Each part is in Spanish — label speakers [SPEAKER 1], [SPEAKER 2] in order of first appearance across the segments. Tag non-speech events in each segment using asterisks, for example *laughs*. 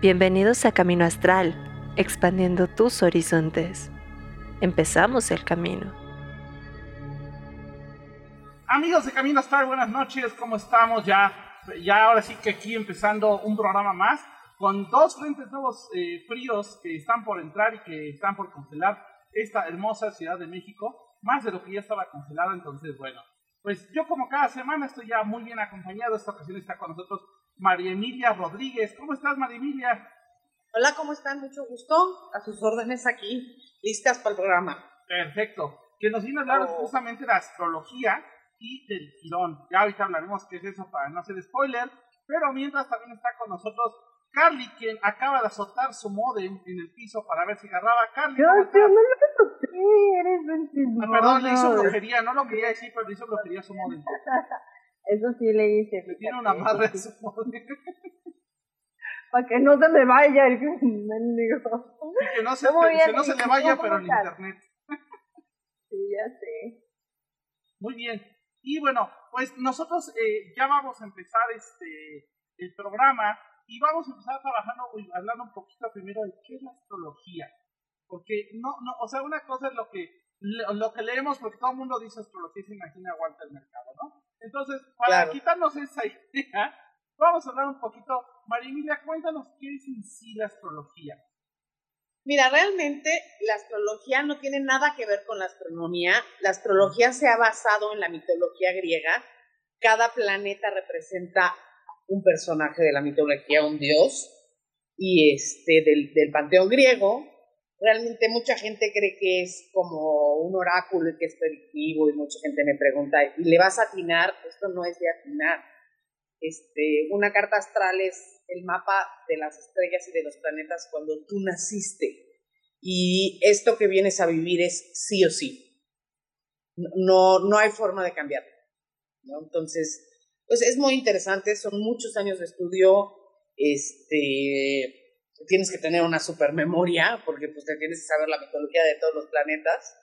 [SPEAKER 1] Bienvenidos a Camino Astral, expandiendo tus horizontes. Empezamos el camino.
[SPEAKER 2] Amigos de Camino Astral, buenas noches, ¿cómo estamos? Ya, ya ahora sí que aquí empezando un programa más con dos frentes nuevos eh, fríos que están por entrar y que están por congelar esta hermosa Ciudad de México, más de lo que ya estaba congelada, entonces bueno, pues yo como cada semana estoy ya muy bien acompañado, esta ocasión está con nosotros María Emilia Rodríguez. ¿Cómo estás, María Emilia?
[SPEAKER 3] Hola, ¿cómo están? Mucho gusto. A sus órdenes aquí, listas para el programa.
[SPEAKER 2] Perfecto. Que nos viene a hablar oh. justamente de astrología y del tirón. Ya ahorita hablaremos qué es eso para no hacer spoiler. Pero mientras también está con nosotros Carly, quien acaba de azotar su modem en el piso para ver si agarraba. Carly,
[SPEAKER 4] yo, no lo toqué, eres
[SPEAKER 2] ah, Perdón, le hizo brujería, no lo quería decir, pero le hizo brujería su modem. *laughs*
[SPEAKER 4] Eso sí le hice.
[SPEAKER 2] Le tiene una madre su *laughs*
[SPEAKER 4] Para que no se me vaya el mendigo.
[SPEAKER 2] Y que no se, que no se le vaya, pero en internet.
[SPEAKER 4] sí, ya sé.
[SPEAKER 2] Muy bien. Y bueno, pues nosotros eh, ya vamos a empezar este el programa y vamos a empezar trabajando, hablando un poquito primero de qué es la astrología. Porque no, no, o sea, una cosa es lo que, lo que leemos, porque todo el mundo dice astrología y se imagina aguanta el mercado, ¿no? Entonces, para quitarnos esa idea, vamos a hablar un poquito. María Emilia, cuéntanos qué es en sí la astrología.
[SPEAKER 3] Mira, realmente la astrología no tiene nada que ver con la astronomía. La astrología se ha basado en la mitología griega. Cada planeta representa un personaje de la mitología, un dios, y este del, del panteón griego. Realmente mucha gente cree que es como un oráculo y que es predictivo y mucha gente me pregunta, ¿y le vas a atinar? Esto no es de atinar. Este, una carta astral es el mapa de las estrellas y de los planetas cuando tú naciste. Y esto que vienes a vivir es sí o sí. No, no hay forma de cambiarlo. Entonces, pues es muy interesante, son muchos años de estudio. Este, tienes que tener una super memoria, porque pues te tienes que saber la mitología de todos los planetas,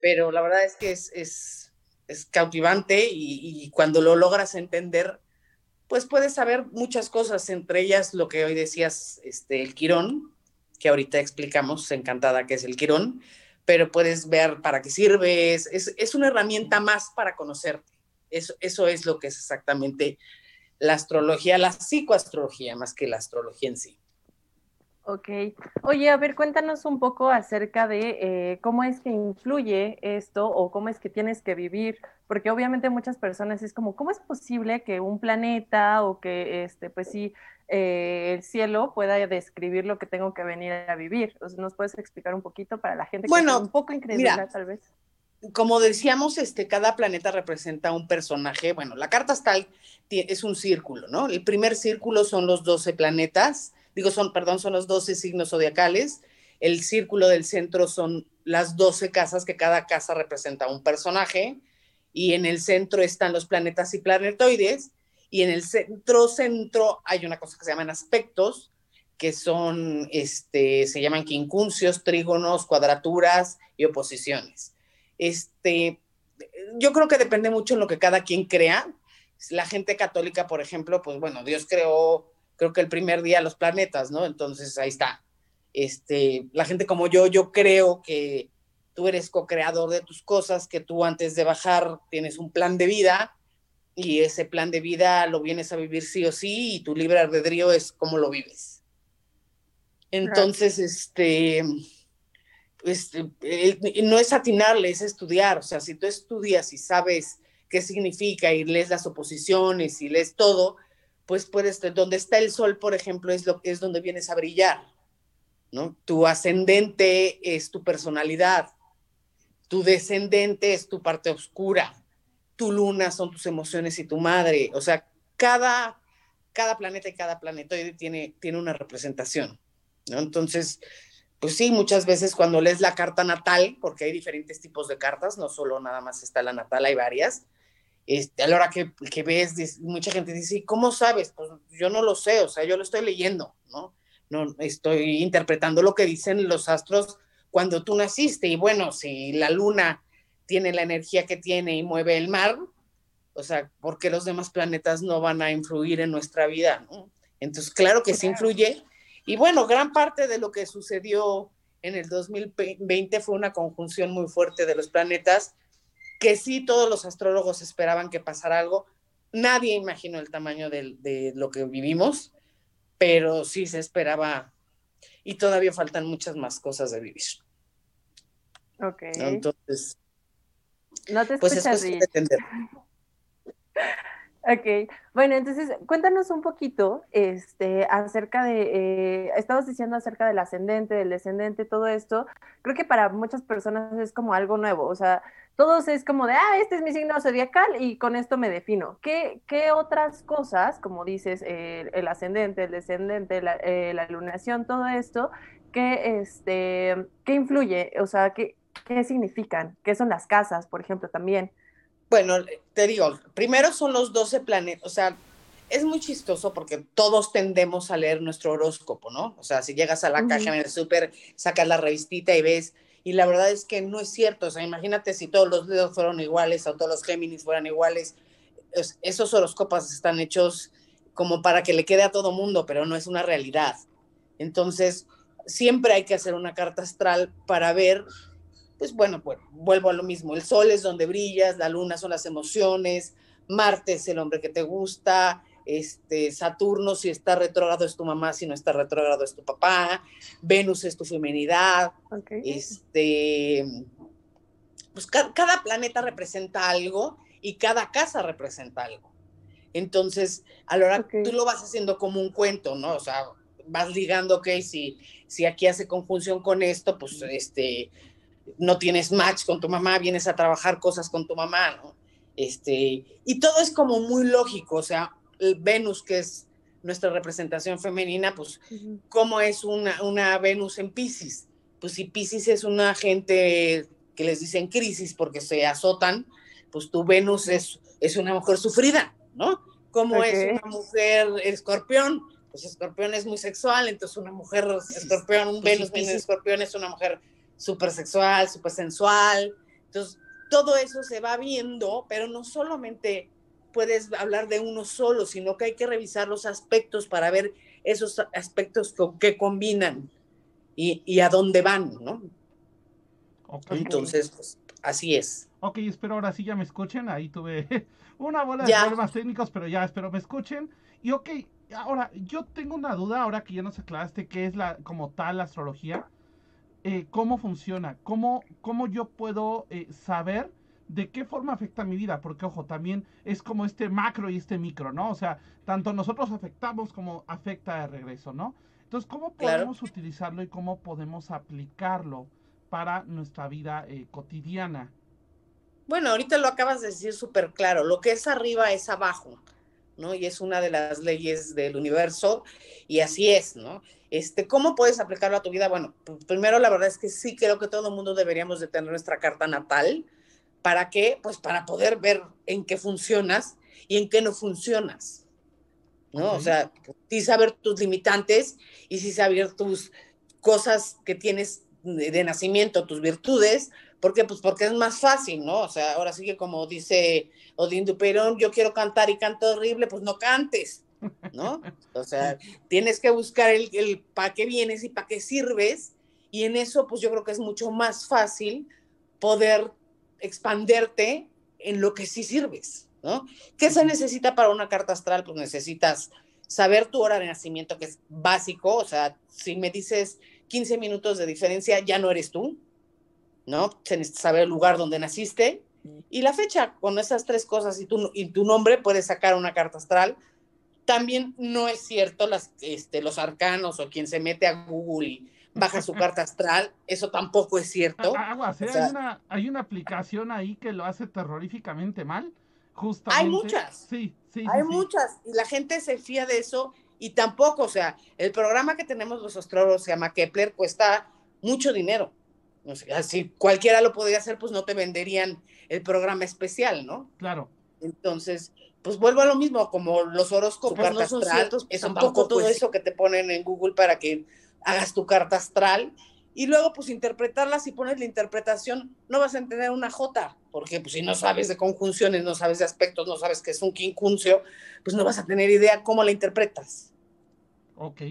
[SPEAKER 3] pero la verdad es que es, es, es cautivante y, y, cuando lo logras entender, pues puedes saber muchas cosas, entre ellas lo que hoy decías, este, el quirón, que ahorita explicamos, encantada que es el quirón, pero puedes ver para qué sirve, es, es, una herramienta más para conocerte. Eso, eso es lo que es exactamente la astrología, la psicoastrología, más que la astrología en sí.
[SPEAKER 1] Ok. Oye, a ver, cuéntanos un poco acerca de eh, cómo es que influye esto o cómo es que tienes que vivir, porque obviamente muchas personas es como, ¿cómo es posible que un planeta o que, este, pues sí, eh, el cielo pueda describir lo que tengo que venir a vivir? ¿Nos puedes explicar un poquito para la gente que
[SPEAKER 3] bueno,
[SPEAKER 1] es un poco incrédula tal vez?
[SPEAKER 3] Como decíamos, este, cada planeta representa un personaje. Bueno, la carta astral es un círculo, ¿no? El primer círculo son los 12 planetas digo, son, perdón, son los 12 signos zodiacales. El círculo del centro son las 12 casas, que cada casa representa un personaje. Y en el centro están los planetas y planetoides. Y en el centro, centro, hay una cosa que se llaman aspectos, que son, este, se llaman quincuncios, trígonos, cuadraturas y oposiciones. Este, yo creo que depende mucho en lo que cada quien crea. La gente católica, por ejemplo, pues bueno, Dios creó creo que el primer día los planetas, ¿no? Entonces ahí está. Este, la gente como yo, yo creo que tú eres co-creador de tus cosas, que tú antes de bajar tienes un plan de vida y ese plan de vida lo vienes a vivir sí o sí y tu libre albedrío es cómo lo vives. Entonces, este, pues, no es atinarle, es estudiar. O sea, si tú estudias y sabes qué significa y lees las oposiciones y lees todo, pues puedes, donde está el sol, por ejemplo, es, lo, es donde vienes a brillar, ¿no? Tu ascendente es tu personalidad, tu descendente es tu parte oscura, tu luna son tus emociones y tu madre, o sea, cada, cada planeta y cada planetoide tiene, tiene una representación, ¿no? Entonces, pues sí, muchas veces cuando lees la carta natal, porque hay diferentes tipos de cartas, no solo nada más está la natal, hay varias, este, a la hora que, que ves, mucha gente dice, ¿cómo sabes? Pues yo no lo sé, o sea, yo lo estoy leyendo, ¿no? No estoy interpretando lo que dicen los astros cuando tú naciste. Y bueno, si la luna tiene la energía que tiene y mueve el mar, o sea, ¿por qué los demás planetas no van a influir en nuestra vida? ¿no? Entonces, claro que sí influye Y bueno, gran parte de lo que sucedió en el 2020 fue una conjunción muy fuerte de los planetas, que sí todos los astrólogos esperaban que pasara algo. Nadie imaginó el tamaño de, de lo que vivimos, pero sí se esperaba y todavía faltan muchas más cosas de vivir.
[SPEAKER 1] Ok.
[SPEAKER 3] Entonces,
[SPEAKER 1] no te
[SPEAKER 3] pues es
[SPEAKER 1] escuchas
[SPEAKER 3] cuestión
[SPEAKER 1] bien. *laughs* Ok, bueno, entonces cuéntanos un poquito este, acerca de, eh, estabas diciendo acerca del ascendente, del descendente, todo esto. Creo que para muchas personas es como algo nuevo, o sea, todos es como de, ah, este es mi signo zodiacal y con esto me defino. ¿Qué, qué otras cosas, como dices, el ascendente, el descendente, la, eh, lunación, todo esto, qué, este, qué influye? O sea, ¿qué, qué significan? ¿Qué son las casas, por ejemplo, también?
[SPEAKER 3] Bueno, te digo, primero son los 12 planetas, o sea, es muy chistoso porque todos tendemos a leer nuestro horóscopo, ¿no? O sea, si llegas a la caja en el súper, sacas la revistita y ves, y la verdad es que no es cierto, o sea, imagínate si todos los dedos fueron iguales o todos los Géminis fueran iguales, es- esos horóscopos están hechos como para que le quede a todo mundo, pero no es una realidad. Entonces, siempre hay que hacer una carta astral para ver pues bueno, pues vuelvo a lo mismo. El sol es donde brillas, la luna son las emociones, Marte es el hombre que te gusta, este, Saturno si está retrógrado es tu mamá, si no está retrógrado es tu papá, Venus es tu feminidad, este, pues ca- cada planeta representa algo y cada casa representa algo. Entonces, a la hora
[SPEAKER 1] Ok.
[SPEAKER 3] tú lo vas haciendo como un cuento, ¿no? O sea, vas ligando, ok, si, si aquí hace conjunción con esto, pues este, no tienes match con tu mamá, vienes a trabajar cosas con tu mamá, ¿no? Este, y todo es como muy lógico, o sea, el Venus, que es nuestra representación femenina, pues. ¿cómo es una, una Venus en Pisces? Pues si Pisces es una gente que les dicen crisis porque se azotan, pues tu Venus es, es una mujer sufrida, ¿no? ¿Cómo
[SPEAKER 1] Ok.
[SPEAKER 3] es una mujer escorpión? Pues escorpión es muy sexual, entonces una mujer escorpión, un
[SPEAKER 5] Pues
[SPEAKER 3] Venus en escorpión es una mujer súper sexual, súper sensual. Entonces, todo eso se va viendo, pero no solamente puedes hablar de uno solo, sino que hay que revisar los aspectos para ver esos aspectos co- que combinan y, y a dónde van, ¿no?
[SPEAKER 5] Ok.
[SPEAKER 3] Entonces, pues así es.
[SPEAKER 5] Ok, espero ahora sí ya me escuchen. Ahí tuve *laughs* una bola de
[SPEAKER 3] Ya.
[SPEAKER 5] problemas técnicos, pero ya espero me escuchen. Y ok, ahora yo tengo una duda, ahora que ya nos aclaraste qué es la como tal la astrología. Eh, ¿Cómo funciona? ¿Cómo, cómo yo puedo eh, saber de qué forma afecta mi vida? Porque, ojo, también es como este macro y este micro, ¿no? O sea, tanto nosotros afectamos como afecta de regreso, ¿no? Entonces, ¿cómo
[SPEAKER 3] Claro.
[SPEAKER 5] podemos utilizarlo y cómo podemos aplicarlo para nuestra vida eh, cotidiana?
[SPEAKER 3] Bueno, ahorita lo acabas de decir súper claro, lo que es arriba es abajo, ¿no? Y es una de las leyes del universo y así es, ¿no? Este, ¿Cómo puedes aplicarlo a tu vida? Bueno, pr- primero la verdad es que sí creo que todo el mundo deberíamos de tener nuestra carta natal. ¿Para qué? Pues para poder ver en qué funcionas y en qué no funcionas, ¿no? O sea, sí saber tus limitantes y sí saber tus cosas que tienes de nacimiento, tus virtudes, ¿Por qué? Pues porque es más fácil, ¿no? O sea, ahora sí que como dice Odín Duperón, yo quiero cantar y canto horrible, pues no cantes, ¿no? O sea, tienes que buscar el, el para qué vienes y para qué sirves, y en eso, pues yo creo que es mucho más fácil poder expanderte en lo que sí sirves, ¿no? ¿Qué se necesita para una carta astral? Pues necesitas saber tu hora de nacimiento, que es básico, o sea, si me dices 15 minutos de diferencia, ya no eres tú, ¿no? Se necesita saber el lugar donde naciste y la fecha. Con esas tres cosas y tu, y tu nombre puedes sacar una carta astral. También no es cierto las, este, los arcanos o quien se mete a Google y baja su carta astral, eso tampoco es cierto.
[SPEAKER 5] Aguas, ¿eh?
[SPEAKER 3] O sea-
[SPEAKER 5] hay, una, hay una aplicación ahí que lo hace terroríficamente mal. Justamente.
[SPEAKER 3] Hay muchas.
[SPEAKER 5] Sí, sí. sí,
[SPEAKER 3] Hay
[SPEAKER 5] sí.
[SPEAKER 3] muchas y la gente se fía de eso y tampoco, o sea, el programa que tenemos los astrólogos se llama Kepler, cuesta mucho dinero. O sea, si cualquiera lo podría hacer, pues no te venderían el programa especial, ¿no?
[SPEAKER 5] Claro.
[SPEAKER 3] Entonces, pues vuelvo a lo mismo, como los horóscopos
[SPEAKER 2] carta
[SPEAKER 3] no
[SPEAKER 2] astral,
[SPEAKER 3] ciertos, es un poco todo
[SPEAKER 2] pues.
[SPEAKER 3] eso que te ponen en Google para que hagas tu carta astral y luego pues interpretarla, si pones la interpretación, no vas a entender una J, porque pues si no sabes de conjunciones, no sabes de aspectos, no sabes qué es un quincuncio, pues no vas a tener idea cómo la interpretas.
[SPEAKER 5] Ok.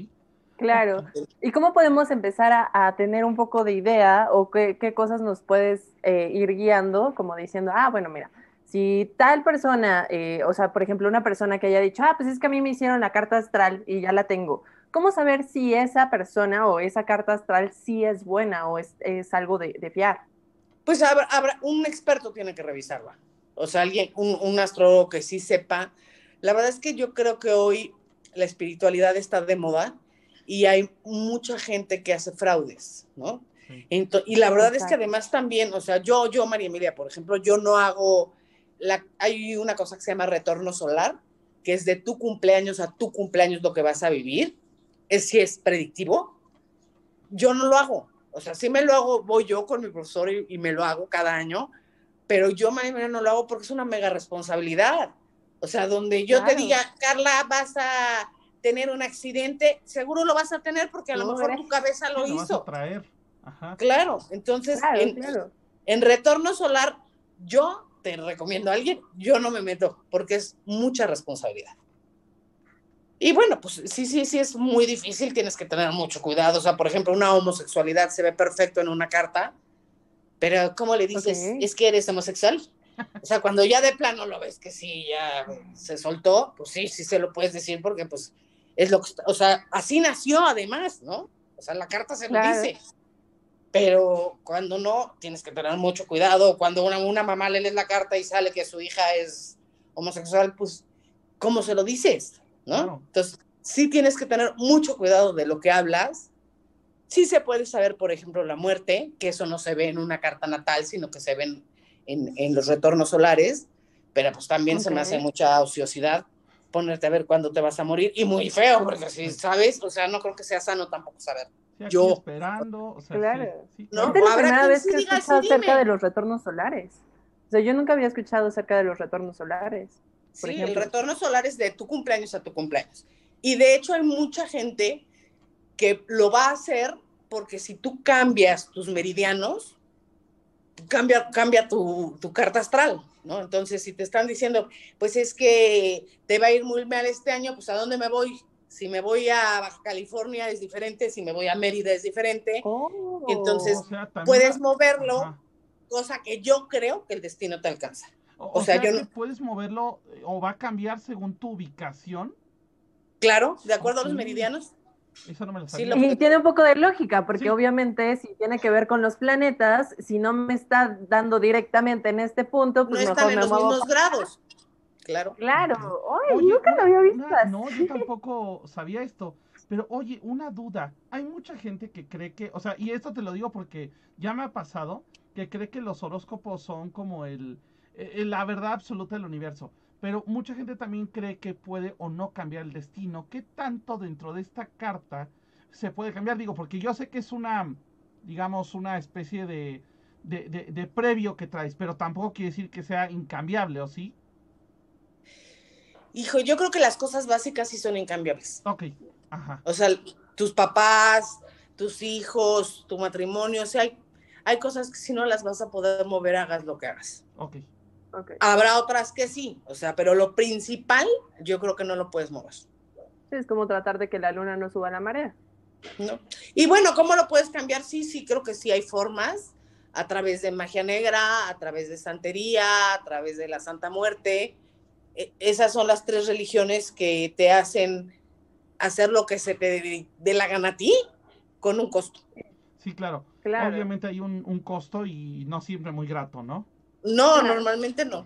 [SPEAKER 1] Claro. *laughs* ¿Y cómo podemos empezar a, a tener un poco de idea o qué, qué cosas nos puedes eh, ir guiando, como diciendo, ah, bueno, mira, si tal persona, eh, o sea, por ejemplo, una persona que haya dicho, ah, pues es que a mí me hicieron la carta astral y ya la tengo, ¿cómo saber si esa persona o esa carta astral sí es buena o es, es algo de, de fiar?
[SPEAKER 3] Pues habrá, habrá- un experto tiene que revisarla. O sea, alguien, un, un astrólogo que sí sepa. La verdad es que yo creo que hoy la espiritualidad está de moda y hay mucha gente que hace fraudes, ¿no?
[SPEAKER 2] Sí.
[SPEAKER 3] Ento- y la verdad es que además también, o sea, yo, yo, María Emilia, por ejemplo, yo no hago, la, hay una cosa que se llama retorno solar, que es de tu cumpleaños a tu cumpleaños lo que vas a vivir, es si es predictivo. Yo no lo hago, o sea, sí me lo hago, voy yo con mi profesor y, y me lo hago cada año, pero yo, María Emilia, no lo hago porque es una mega responsabilidad. O sea, donde yo te diga, Carla, vas a tener un accidente, seguro lo vas a tener porque a lo mejor tu cabeza lo
[SPEAKER 2] Sí, vas
[SPEAKER 3] hizo.
[SPEAKER 2] a traer. Ajá.
[SPEAKER 3] Claro, entonces
[SPEAKER 1] Claro,
[SPEAKER 3] en,
[SPEAKER 1] claro.
[SPEAKER 3] en retorno solar, yo te recomiendo a alguien, yo no me meto porque es mucha responsabilidad. Y bueno, pues sí, sí, sí, es muy difícil, tienes que tener mucho cuidado. O sea, por ejemplo, una homosexualidad se ve perfecto en una carta, pero ¿cómo le dices?
[SPEAKER 1] Ok.
[SPEAKER 3] ¿Es que eres homosexual? O sea, cuando ya de plano lo ves que sí, ya se soltó, pues sí, sí se lo puedes decir porque pues es lo que, está- o sea, así nació además, ¿no? O sea, la carta se lo
[SPEAKER 1] Claro.
[SPEAKER 3] dice. Pero cuando no, tienes que tener mucho cuidado. Cuando una, una mamá le lees la carta y sale que su hija es homosexual, pues, ¿cómo se lo dices? ¿No?
[SPEAKER 2] Claro.
[SPEAKER 3] Entonces, sí tienes que tener mucho cuidado de lo que hablas. Sí se puede saber, por ejemplo, la muerte, que eso no se ve en una carta natal, sino que se ven en, en los retornos solares, pero pues también se me hace mucha ociosidad ponerte a ver cuándo te vas a morir y muy feo, porque si sabes, o sea, no creo que sea sano tampoco saber.
[SPEAKER 2] Sí,
[SPEAKER 3] Yo-
[SPEAKER 2] esperando. O sea,
[SPEAKER 1] Claro.
[SPEAKER 2] sí, sí,
[SPEAKER 3] No,
[SPEAKER 1] Esta es la primera vez que he escuchado acerca
[SPEAKER 3] dime.
[SPEAKER 1] de los retornos solares. O sea, yo nunca había escuchado acerca de los retornos solares. por
[SPEAKER 3] Sí,
[SPEAKER 1] ejemplo.
[SPEAKER 3] el retorno solar es de tu cumpleaños a tu cumpleaños. Y de hecho hay mucha gente que lo va a hacer porque si tú cambias tus meridianos, cambia, cambia tu, tu carta astral, ¿no? Entonces, si te están diciendo, pues es que te va a ir muy mal este año, pues ¿a dónde me voy? Si me voy a Baja California es diferente, si me voy a Mérida es diferente,
[SPEAKER 1] Oh.
[SPEAKER 3] Entonces,
[SPEAKER 2] O sea, también
[SPEAKER 3] puedes moverlo,
[SPEAKER 2] Ajá.
[SPEAKER 3] cosa que yo creo que el destino te alcanza.
[SPEAKER 2] O,
[SPEAKER 3] sea,
[SPEAKER 2] sea,
[SPEAKER 3] yo no-
[SPEAKER 2] puedes moverlo eh, o va a cambiar según tu ubicación.
[SPEAKER 3] Claro, de acuerdo a los meridianos.
[SPEAKER 2] Eso no me lo
[SPEAKER 3] Sí,
[SPEAKER 2] sabía.
[SPEAKER 3] lo-
[SPEAKER 1] Y tiene un poco de lógica, porque
[SPEAKER 2] Sí.
[SPEAKER 1] obviamente si tiene que ver con los planetas, si no me está dando directamente en este punto,
[SPEAKER 3] No
[SPEAKER 1] pues
[SPEAKER 3] están
[SPEAKER 1] mejor
[SPEAKER 3] en
[SPEAKER 1] me
[SPEAKER 3] los
[SPEAKER 1] muevo.
[SPEAKER 3] mismos grados. Claro.
[SPEAKER 1] Claro, Ay,
[SPEAKER 2] Oye,
[SPEAKER 1] nunca lo había visto
[SPEAKER 2] una-
[SPEAKER 1] así.
[SPEAKER 2] no, yo tampoco sabía esto. Pero oye, una duda. Hay mucha gente que cree que, o sea, y esto te lo digo porque ya me ha pasado, que cree que los horóscopos son como el, eh, la verdad absoluta del universo. Pero mucha gente también cree que puede o no cambiar el destino. ¿Qué tanto dentro de esta carta se puede cambiar? Digo, porque yo sé que es una, digamos, una especie de, de, de- de previo que traes, pero tampoco quiere decir que sea incambiable, ¿o sí?
[SPEAKER 3] Hijo, yo creo que las cosas básicas sí son incambiables.
[SPEAKER 2] Ok, ajá.
[SPEAKER 3] O sea, tus papás, tus hijos, tu matrimonio, o sea, hay, hay cosas que si no las vas a poder mover, hagas lo que hagas.
[SPEAKER 2] Ok.
[SPEAKER 3] Habrá otras que sí, o sea, pero lo principal yo creo que no lo puedes mover.
[SPEAKER 1] Sí, es como tratar de que la luna no suba a la marea.
[SPEAKER 3] ¿no? Y bueno, ¿cómo lo puedes cambiar? Sí, sí, creo que sí hay formas, a través de magia negra, a través de santería, a través de la Santa Muerte. E- Esas son las tres religiones que te hacen hacer lo que se te dé la gana a ti con un costo.
[SPEAKER 2] Sí, claro.
[SPEAKER 1] Claro.
[SPEAKER 2] Obviamente hay un, un costo y no siempre muy grato, ¿no?
[SPEAKER 3] No,
[SPEAKER 1] Claro.
[SPEAKER 3] normalmente no.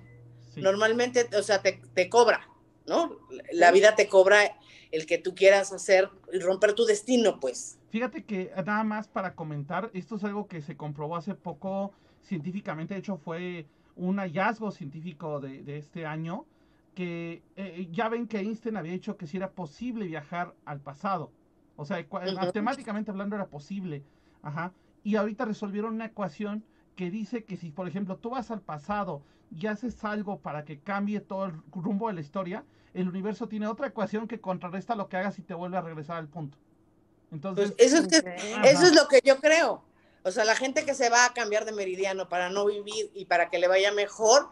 [SPEAKER 2] Sí.
[SPEAKER 3] Normalmente, o sea, te, te cobra, ¿no? La vida te cobra el que tú quieras hacer y romper tu destino, pues.
[SPEAKER 2] Fíjate que eh, nada más para comentar, esto es algo que se comprobó hace poco científicamente, de hecho fue un hallazgo científico de, de este año, que eh, ya ven que Einstein había dicho que si era posible viajar al pasado, o sea, matemáticamente hablando era posible, ajá, y ahorita resolvieron una ecuación que dice que si, por ejemplo, tú vas al pasado y haces algo para que cambie todo el rumbo de la historia, el universo tiene otra ecuación que contrarresta lo que hagas y te vuelve a regresar al punto. Entonces,
[SPEAKER 3] Pues eso es, que, eso es lo que yo creo. O sea, la gente que se va a cambiar de meridiano para no vivir y para que le vaya mejor,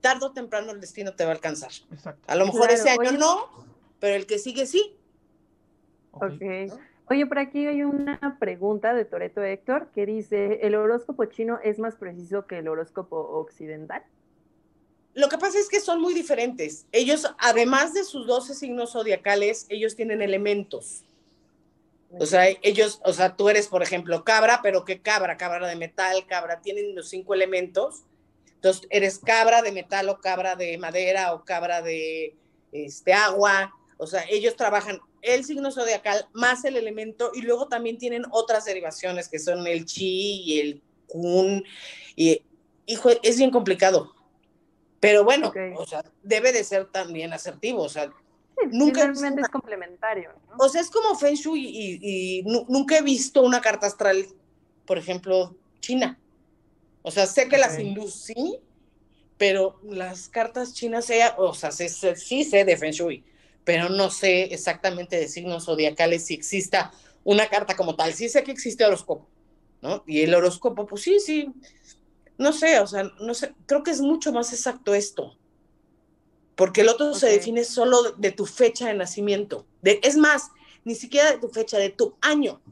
[SPEAKER 3] tarde o temprano el destino te va a alcanzar.
[SPEAKER 2] exacto.
[SPEAKER 3] A lo mejor
[SPEAKER 1] Claro,
[SPEAKER 3] ese año
[SPEAKER 1] oye.
[SPEAKER 3] no, pero el que sigue sí.
[SPEAKER 2] ok.
[SPEAKER 1] Ok. Oye, por aquí hay una pregunta de Toreto Héctor que dice, ¿el horóscopo chino es más preciso que el horóscopo occidental?
[SPEAKER 3] Lo que pasa es que son muy diferentes. Ellos, además de sus 12 signos zodiacales, ellos tienen elementos. O sea, ellos, o sea, tú eres, por ejemplo, cabra, pero ¿qué cabra? Cabra de metal, cabra, tienen los cinco elementos. Entonces, eres cabra de metal o cabra de madera o cabra de este, agua. O sea, ellos trabajan el signo zodiacal más el elemento y luego también tienen otras derivaciones que son el chi y el kun. Y, hijo, es bien complicado. Pero bueno,
[SPEAKER 1] Ok.
[SPEAKER 3] o sea, debe de ser también asertivo. O sea,
[SPEAKER 1] Sí,
[SPEAKER 3] Nunca visto
[SPEAKER 1] es complementario, ¿no?
[SPEAKER 3] o sea, es como Feng Shui y, y nu- nunca he visto una carta astral, por ejemplo, china. O sea, sé que las
[SPEAKER 2] Ok.
[SPEAKER 3] hindús sí, pero las cartas chinas, o sea, sé- sí sé de Feng Shui, pero no sé exactamente de signos zodiacales si exista una carta como tal. Sí sé que existe horóscopo, ¿no? Y el horóscopo, pues sí, sí. No sé, o sea, no sé, creo que es mucho más exacto esto. Porque el otro se define solo de, de tu fecha de nacimiento. De, es más, ni siquiera de tu fecha, de tu año.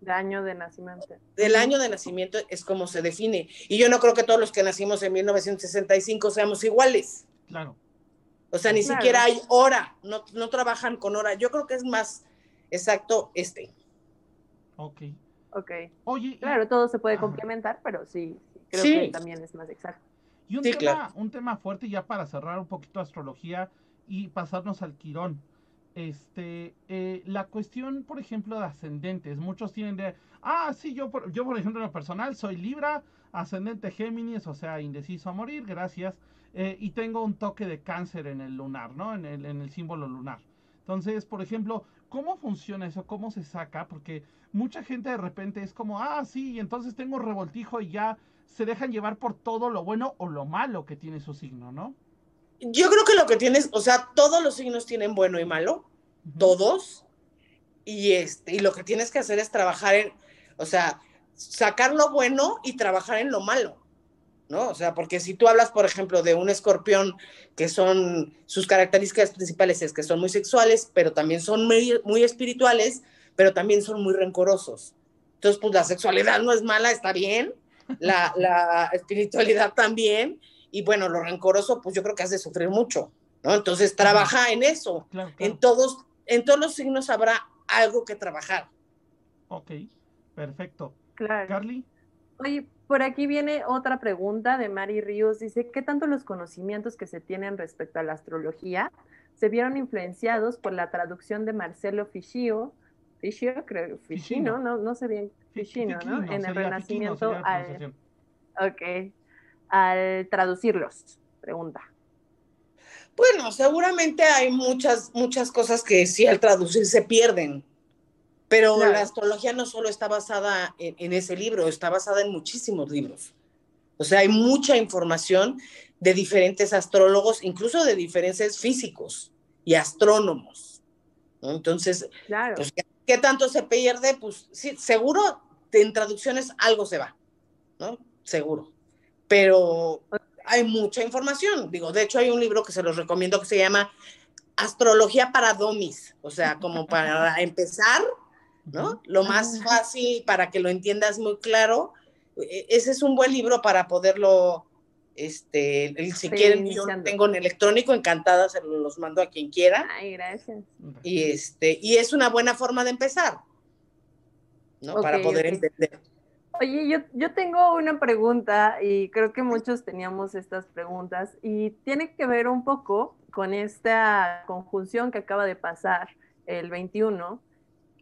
[SPEAKER 1] De año de nacimiento.
[SPEAKER 3] Del año de nacimiento es como se define. Y yo no creo que todos los que nacimos en 1965 seamos iguales.
[SPEAKER 2] Claro.
[SPEAKER 3] O sea, ni
[SPEAKER 1] Claro.
[SPEAKER 3] siquiera hay hora, no, no trabajan con hora. Yo creo que es más exacto este.
[SPEAKER 2] Ok.
[SPEAKER 1] Ok.
[SPEAKER 2] Oye, y-
[SPEAKER 1] Claro, todo se puede complementar, pero sí, sí, creo
[SPEAKER 3] Sí.
[SPEAKER 1] que también es más exacto.
[SPEAKER 2] Y un,
[SPEAKER 3] Sí,
[SPEAKER 2] tema,
[SPEAKER 3] claro.
[SPEAKER 2] un tema fuerte ya para cerrar un poquito astrología y pasarnos al quirón. Este, eh, la cuestión, por ejemplo, de ascendentes. Muchos tienen de, ah, sí, yo por, yo por ejemplo en lo personal soy Libra, ascendente Géminis, o sea, indeciso a morir, gracias. Eh, y tengo un toque de cáncer en el lunar, ¿no? En el, en el símbolo lunar. Entonces, por ejemplo, ¿cómo funciona eso? ¿Cómo se saca? Porque mucha gente de repente es como, ah, sí, y entonces tengo revoltijo y ya se dejan llevar por todo lo bueno o lo malo que tiene su signo, ¿no?
[SPEAKER 3] Yo creo que lo que tienes, o sea, todos los signos tienen bueno y malo, todos. Y, este, y lo que tienes que hacer es trabajar en, o sea, sacar lo bueno y trabajar en lo malo, ¿no? O sea, porque si tú hablas, por ejemplo, de un escorpión que son, sus características principales es que son muy sexuales, pero también son muy, muy espirituales, pero también son muy rencorosos. Entonces, pues la sexualidad no es mala, está bien, la, la espiritualidad también, y bueno, lo rencoroso, pues yo creo que has de sufrir mucho, ¿no? Entonces, trabaja en eso.
[SPEAKER 2] Claro,
[SPEAKER 3] En todos, en todos los signos habrá algo que trabajar.
[SPEAKER 2] Ok, perfecto.
[SPEAKER 1] Claro.
[SPEAKER 2] Carly,
[SPEAKER 1] Oye, por aquí viene otra pregunta de Mari Ríos. Dice, ¿qué tanto los conocimientos que se tienen respecto a la astrología se vieron influenciados por la traducción de Marcelo Fischio? Fischio, creo, Ficino,
[SPEAKER 2] Ficino.
[SPEAKER 1] no, no sé bien,
[SPEAKER 2] Fi-
[SPEAKER 1] Ficino,
[SPEAKER 2] Fiquino,
[SPEAKER 1] ¿no? En el Renacimiento al,
[SPEAKER 2] pronunciación.
[SPEAKER 1] ok, al traducirlos. Pregunta.
[SPEAKER 3] Bueno, seguramente hay muchas, muchas cosas que sí al traducir se pierden, pero
[SPEAKER 1] Claro.
[SPEAKER 3] la astrología no solo está basada en, en ese libro, está basada en muchísimos libros. O sea, hay mucha información de diferentes astrólogos, incluso de diferentes físicos y astrónomos. ¿no? Entonces,
[SPEAKER 1] Claro.
[SPEAKER 3] pues, ¿qué, qué tanto se pierde? Pues sí, seguro en traducciones algo se va, ¿no? Seguro. Pero hay mucha información. Digo, de hecho hay un libro que se los recomiendo que se llama Astrología para Domis, o sea, como para *laughs* empezar, ¿no? Lo más fácil para que lo entiendas muy claro. E- Ese es un buen libro para poderlo, este, el- si
[SPEAKER 1] Sí,
[SPEAKER 3] quieren, yo tengo en electrónico, encantada, se los mando a quien quiera.
[SPEAKER 1] Ay, gracias.
[SPEAKER 3] Y este, y es una buena forma de empezar, ¿no? para poder entender.
[SPEAKER 1] Oye, yo, yo tengo una pregunta y creo que muchos teníamos estas preguntas y tiene que ver un poco con esta conjunción que acaba de pasar el 21,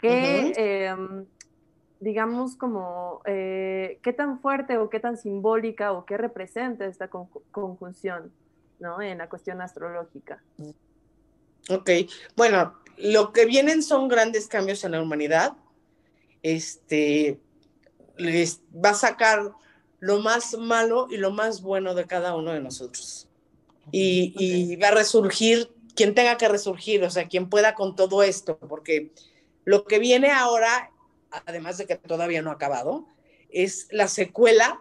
[SPEAKER 1] que em, digamos como eh, qué tan fuerte o qué tan simbólica o qué representa esta conju- conjunción, ¿no? En la cuestión astrológica.
[SPEAKER 3] Ok, bueno, lo que vienen son grandes cambios en la humanidad. Este les va a sacar lo más malo y lo más bueno de cada uno de nosotros. Y, y va a resurgir quien tenga que resurgir, o sea, quien pueda con todo esto, porque lo que viene ahora, además de que todavía no ha acabado, es la secuela,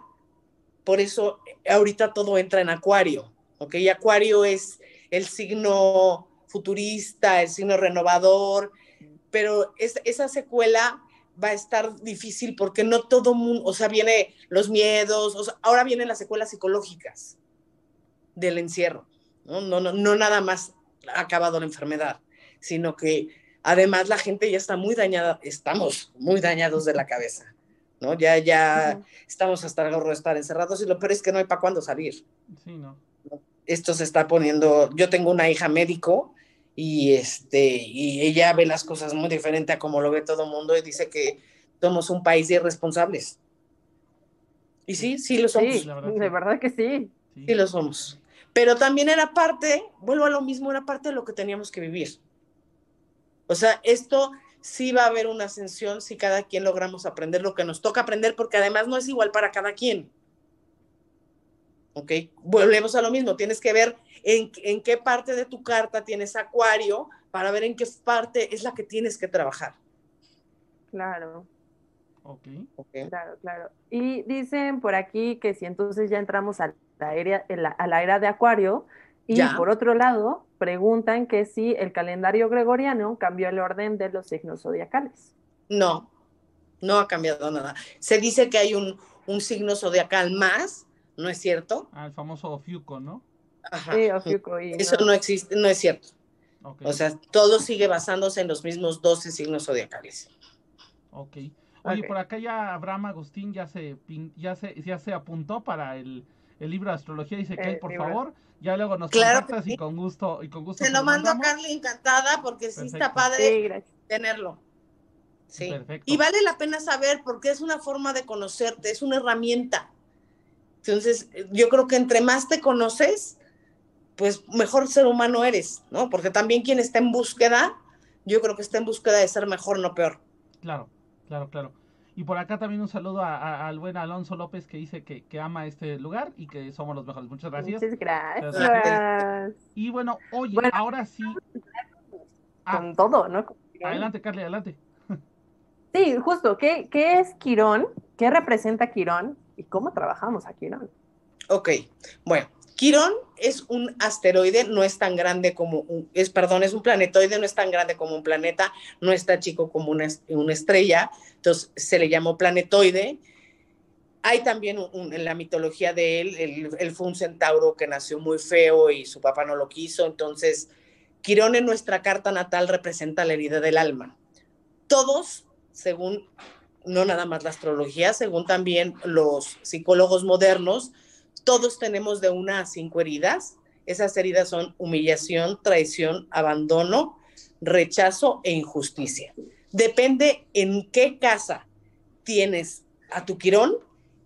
[SPEAKER 3] por eso ahorita todo entra en Acuario, ¿ok? Acuario es el signo futurista, el signo renovador, pero es, esa secuela va a estar difícil porque no todo mundo, o sea, viene los miedos, ahora vienen las secuelas psicológicas del encierro. No, no, no nada más ha acabado la enfermedad, sino que además la gente ya está muy dañada, estamos muy dañados de la cabeza, ¿no? Ya, ya estamos hasta el gorro de estar encerrados y lo peor es que no hay para cuándo salir.
[SPEAKER 2] Sí, no.
[SPEAKER 3] Esto se está poniendo, yo tengo una hija médico y este y ella ve las cosas muy diferente a como lo ve todo el mundo y dice que somos un país de irresponsables. Y sí, sí lo somos.
[SPEAKER 1] Sí,
[SPEAKER 2] la verdad, sí.
[SPEAKER 1] de verdad que sí.
[SPEAKER 2] Sí.
[SPEAKER 3] Sí lo somos. Pero también era parte, vuelvo a lo mismo, era parte de lo que teníamos que vivir. O sea, esto sí va a haber una ascensión si cada quien logramos aprender lo que nos toca aprender, porque además no es igual para cada quien. ¿Ok? Volvemos a lo mismo, tienes que ver en, en qué parte de tu carta tienes acuario para ver en qué parte es la que tienes que trabajar.
[SPEAKER 1] Claro,
[SPEAKER 2] Ok.
[SPEAKER 3] ¿Ok?
[SPEAKER 1] claro, claro. Y dicen por aquí que si entonces ya entramos a la era, en la- a la era de Acuario, y
[SPEAKER 3] Ya.
[SPEAKER 1] por otro lado, preguntan que si el calendario gregoriano cambió el orden de los signos zodiacales.
[SPEAKER 3] No, no ha cambiado nada. Se dice que hay un, un signo zodiacal más, ¿no es cierto?
[SPEAKER 2] Ah, el famoso Fiuco, ¿no?
[SPEAKER 3] Ajá.
[SPEAKER 1] Sí, Ofiuco, y
[SPEAKER 3] Eso
[SPEAKER 1] no-
[SPEAKER 3] no existe, no es cierto.
[SPEAKER 2] Ok.
[SPEAKER 3] O sea, todo sigue basándose en los mismos 12 signos zodiacales.
[SPEAKER 2] Ok. Oye, por acá ya Abraham Agustín ya se, ya se, ya se apuntó para el, el libro de astrología. Dice que él, por
[SPEAKER 1] libro.
[SPEAKER 2] favor, ya luego nos
[SPEAKER 3] Claro
[SPEAKER 2] contactas
[SPEAKER 3] sí.
[SPEAKER 2] y con gusto, y con gusto
[SPEAKER 3] Se lo
[SPEAKER 2] lo
[SPEAKER 3] mando a. Carly encantada porque sí está
[SPEAKER 2] Perfecto.
[SPEAKER 3] padre
[SPEAKER 1] Sí,
[SPEAKER 3] tenerlo. Sí.
[SPEAKER 2] Perfecto.
[SPEAKER 3] Y vale la pena saber porque es una forma de conocerte, es una herramienta. Entonces, yo creo que entre más te conoces, pues mejor ser humano eres, ¿no? Porque también quien está en búsqueda, yo creo que está en búsqueda de ser mejor, no peor.
[SPEAKER 2] Claro, claro, claro. Y por acá también un saludo a- a- al buen Alonso López que dice que, que ama este lugar y que somos los mejores. Muchas gracias.
[SPEAKER 1] Muchas gracias.
[SPEAKER 2] Gracias. Y bueno, oye,
[SPEAKER 1] Bueno.
[SPEAKER 2] ahora sí. Ah,
[SPEAKER 1] Con todo, ¿no? Con
[SPEAKER 2] adelante, Carly, adelante.
[SPEAKER 1] Sí, justo. ¿Qué, qué es Quirón? ¿Qué representa Quirón? ¿Y cómo trabajamos a Quirón?
[SPEAKER 3] Ok, bueno, Quirón es un asteroide, no es tan grande como un, es, perdón, es un planetoide, no es tan grande como un planeta, no es tan chico como una, una estrella, entonces se le llamó planetoide. Hay también un- en la mitología de él, él, él fue un centauro que nació muy feo y su papá no lo quiso, entonces Quirón en nuestra carta natal representa la herida del alma. Todos, según no nada más la astrología, según también los psicólogos modernos, todos tenemos de una a cinco heridas. Esas heridas son humillación, traición, abandono, rechazo e injusticia. Depende en qué casa tienes a tu quirón,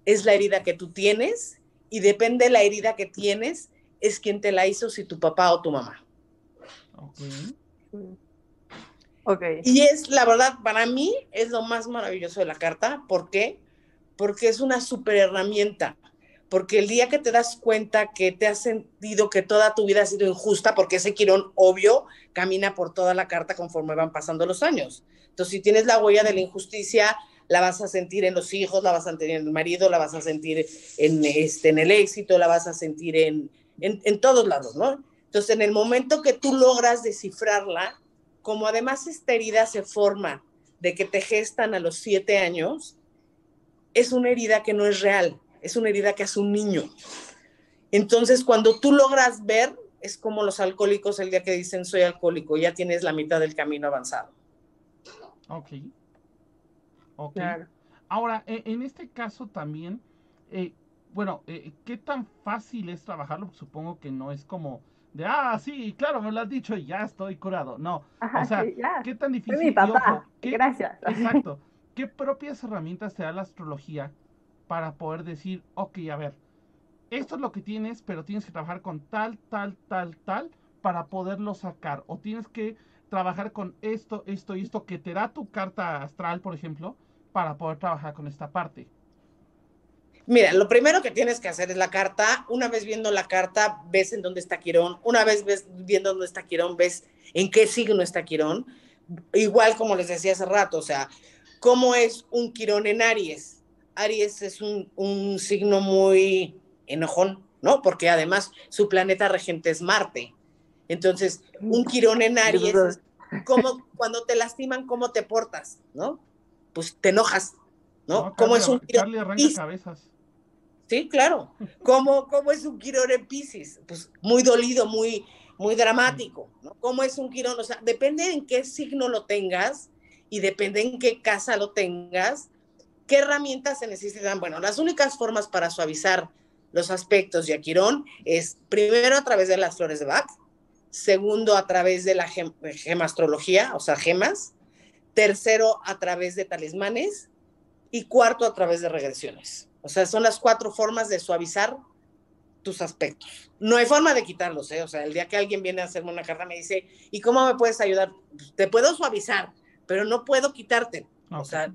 [SPEAKER 3] es la herida que tú tienes, y depende la herida que tienes, es quien te la hizo, si tu papá o tu mamá.
[SPEAKER 2] Ok.
[SPEAKER 1] Mm. Ok.
[SPEAKER 3] Y es, la verdad, para mí es lo más maravilloso de la carta. ¿Por qué? Porque es una super herramienta. Porque el día que te das cuenta que te has sentido que toda tu vida ha sido injusta, porque ese quirón obvio camina por toda la carta conforme van pasando los años. Entonces, si tienes la huella de la injusticia, la vas a sentir en los hijos, la vas a sentir en el marido, la vas a sentir en, este, en el éxito, la vas a sentir en, en, en todos lados, ¿no? Entonces, en el momento que tú logras descifrarla, como además esta herida se forma de que te gestan a los siete años, es una herida que no es real, es una herida que hace un niño. Entonces, cuando tú logras ver, es como los alcohólicos el día que dicen soy alcohólico, ya tienes la mitad del camino avanzado.
[SPEAKER 2] Ok. Ok.
[SPEAKER 1] Claro.
[SPEAKER 2] Ahora, e- en este caso también, eh, bueno, eh, ¿qué tan fácil es trabajarlo? Supongo que no es como de, ah, sí, claro, me lo has dicho y ya estoy curado. No,
[SPEAKER 1] Ajá,
[SPEAKER 2] o sea,
[SPEAKER 1] sí.
[SPEAKER 2] ¿qué tan
[SPEAKER 1] Soy
[SPEAKER 2] difícil?
[SPEAKER 1] mi
[SPEAKER 2] y
[SPEAKER 1] papá.
[SPEAKER 2] ojo, ¿qué-
[SPEAKER 1] Gracias.
[SPEAKER 2] Exacto. ¿Qué propias herramientas te da la astrología para poder decir, ok, a ver, esto es lo que tienes, pero tienes que trabajar con tal, tal, tal, tal para poderlo sacar? O tienes que trabajar con esto, esto y esto que te da tu carta astral, por ejemplo, para poder trabajar con esta parte.
[SPEAKER 3] Mira, lo primero que tienes que hacer es la carta. Una vez viendo la carta, ves en dónde está Quirón. Una vez ves, viendo dónde está Quirón, ves en qué signo está Quirón. Igual como les decía hace rato, o sea, cómo es un Quirón en Aries. Aries es un, un signo muy enojón, ¿no? Porque además su planeta regente es Marte. Entonces, un Quirón en Aries es, cómo, cuando te lastiman, cómo te portas, ¿no? Pues te enojas, ¿no?
[SPEAKER 2] No,
[SPEAKER 3] ¿Cómo
[SPEAKER 2] Carly-
[SPEAKER 3] es un
[SPEAKER 2] arranca
[SPEAKER 3] Piscis?
[SPEAKER 2] cabezas.
[SPEAKER 3] Sí, claro. ¿Cómo, cómo es un quirón en Pisces? Pues muy dolido, muy, muy dramático, ¿no? ¿Cómo es un quirón? O sea, depende en qué signo lo tengas y depende en qué casa lo tengas, qué herramientas se necesitan. Bueno, las únicas formas para suavizar los aspectos de Aquirón es primero a través de las flores de Bach, segundo a través de la gem- gemastrología, o sea, gemas, tercero a través de talismanes y cuarto a través de regresiones. O sea, son las cuatro formas de suavizar tus aspectos. No hay forma de quitarlos, ¿eh? O sea, el día que alguien viene a hacerme una carta me dice, ¿y cómo me puedes ayudar? Te puedo suavizar, pero no puedo quitarte. O sea,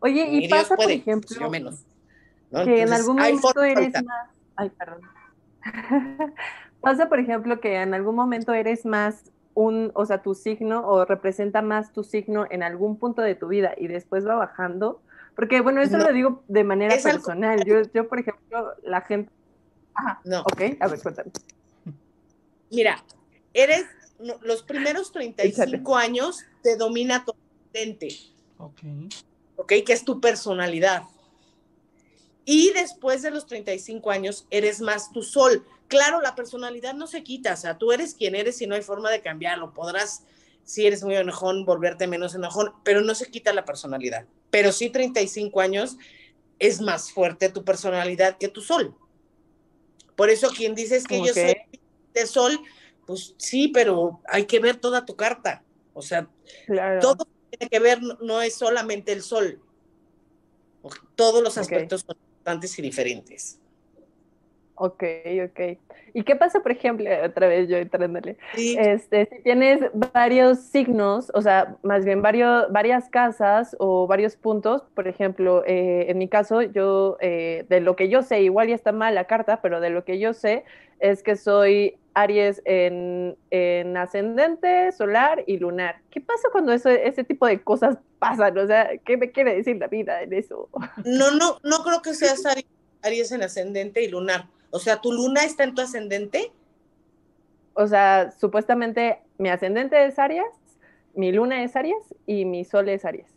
[SPEAKER 1] Oye, y
[SPEAKER 3] Dios
[SPEAKER 1] pasa, por ejemplo,
[SPEAKER 3] pues yo menos. ¿no?
[SPEAKER 1] que en algún momento eres más... Ay, perdón. *laughs* pasa, por ejemplo, que en algún momento eres más un, o sea, tu signo o representa más tu signo en algún punto de tu vida y después va bajando. Porque, bueno, eso
[SPEAKER 3] No.
[SPEAKER 1] lo digo de manera personal. Yo, yo, por ejemplo, la gente... Ajá,
[SPEAKER 3] No.
[SPEAKER 1] ok, a ver, cuéntame.
[SPEAKER 3] Mira, eres, no, los primeros 35 años te domina tu ascendente.
[SPEAKER 2] Ok.
[SPEAKER 3] ¿Ok? Que es tu personalidad. Y después de los 35 años, eres más tu sol. Claro, la personalidad no se quita, o sea, tú eres quien eres y no hay forma de cambiarlo. Podrás, si eres muy enojón, volverte menos enojón, pero no se quita la personalidad. Pero sí, 35 años es más fuerte tu personalidad que tu sol. Por eso quien dices que yo soy de sol, pues sí, pero hay que ver toda tu carta. O sea,
[SPEAKER 1] Claro.
[SPEAKER 3] todo tiene que ver, no- es solamente el sol. Todos los aspectos son importantes y diferentes.
[SPEAKER 1] Ok, ok. ¿Y qué pasa, por ejemplo, otra vez yo entrándole?
[SPEAKER 3] Sí,
[SPEAKER 1] Este, si tienes varios signos, o sea, más bien varios, varias casas o varios puntos, por ejemplo, eh, en mi caso, yo, eh, de lo que yo sé, igual ya está mal la carta, pero de lo que yo sé es que soy Aries en, en ascendente, solar y lunar. ¿Qué pasa cuando eso, ese tipo de cosas pasan? O sea, ¿qué me quiere decir la vida en eso?
[SPEAKER 3] no, no, no creo que seas Ari- Aries en ascendente y lunar. O sea, tu luna está en tu ascendente.
[SPEAKER 1] O sea, supuestamente mi ascendente es Aries, mi luna es Aries y mi sol es Aries.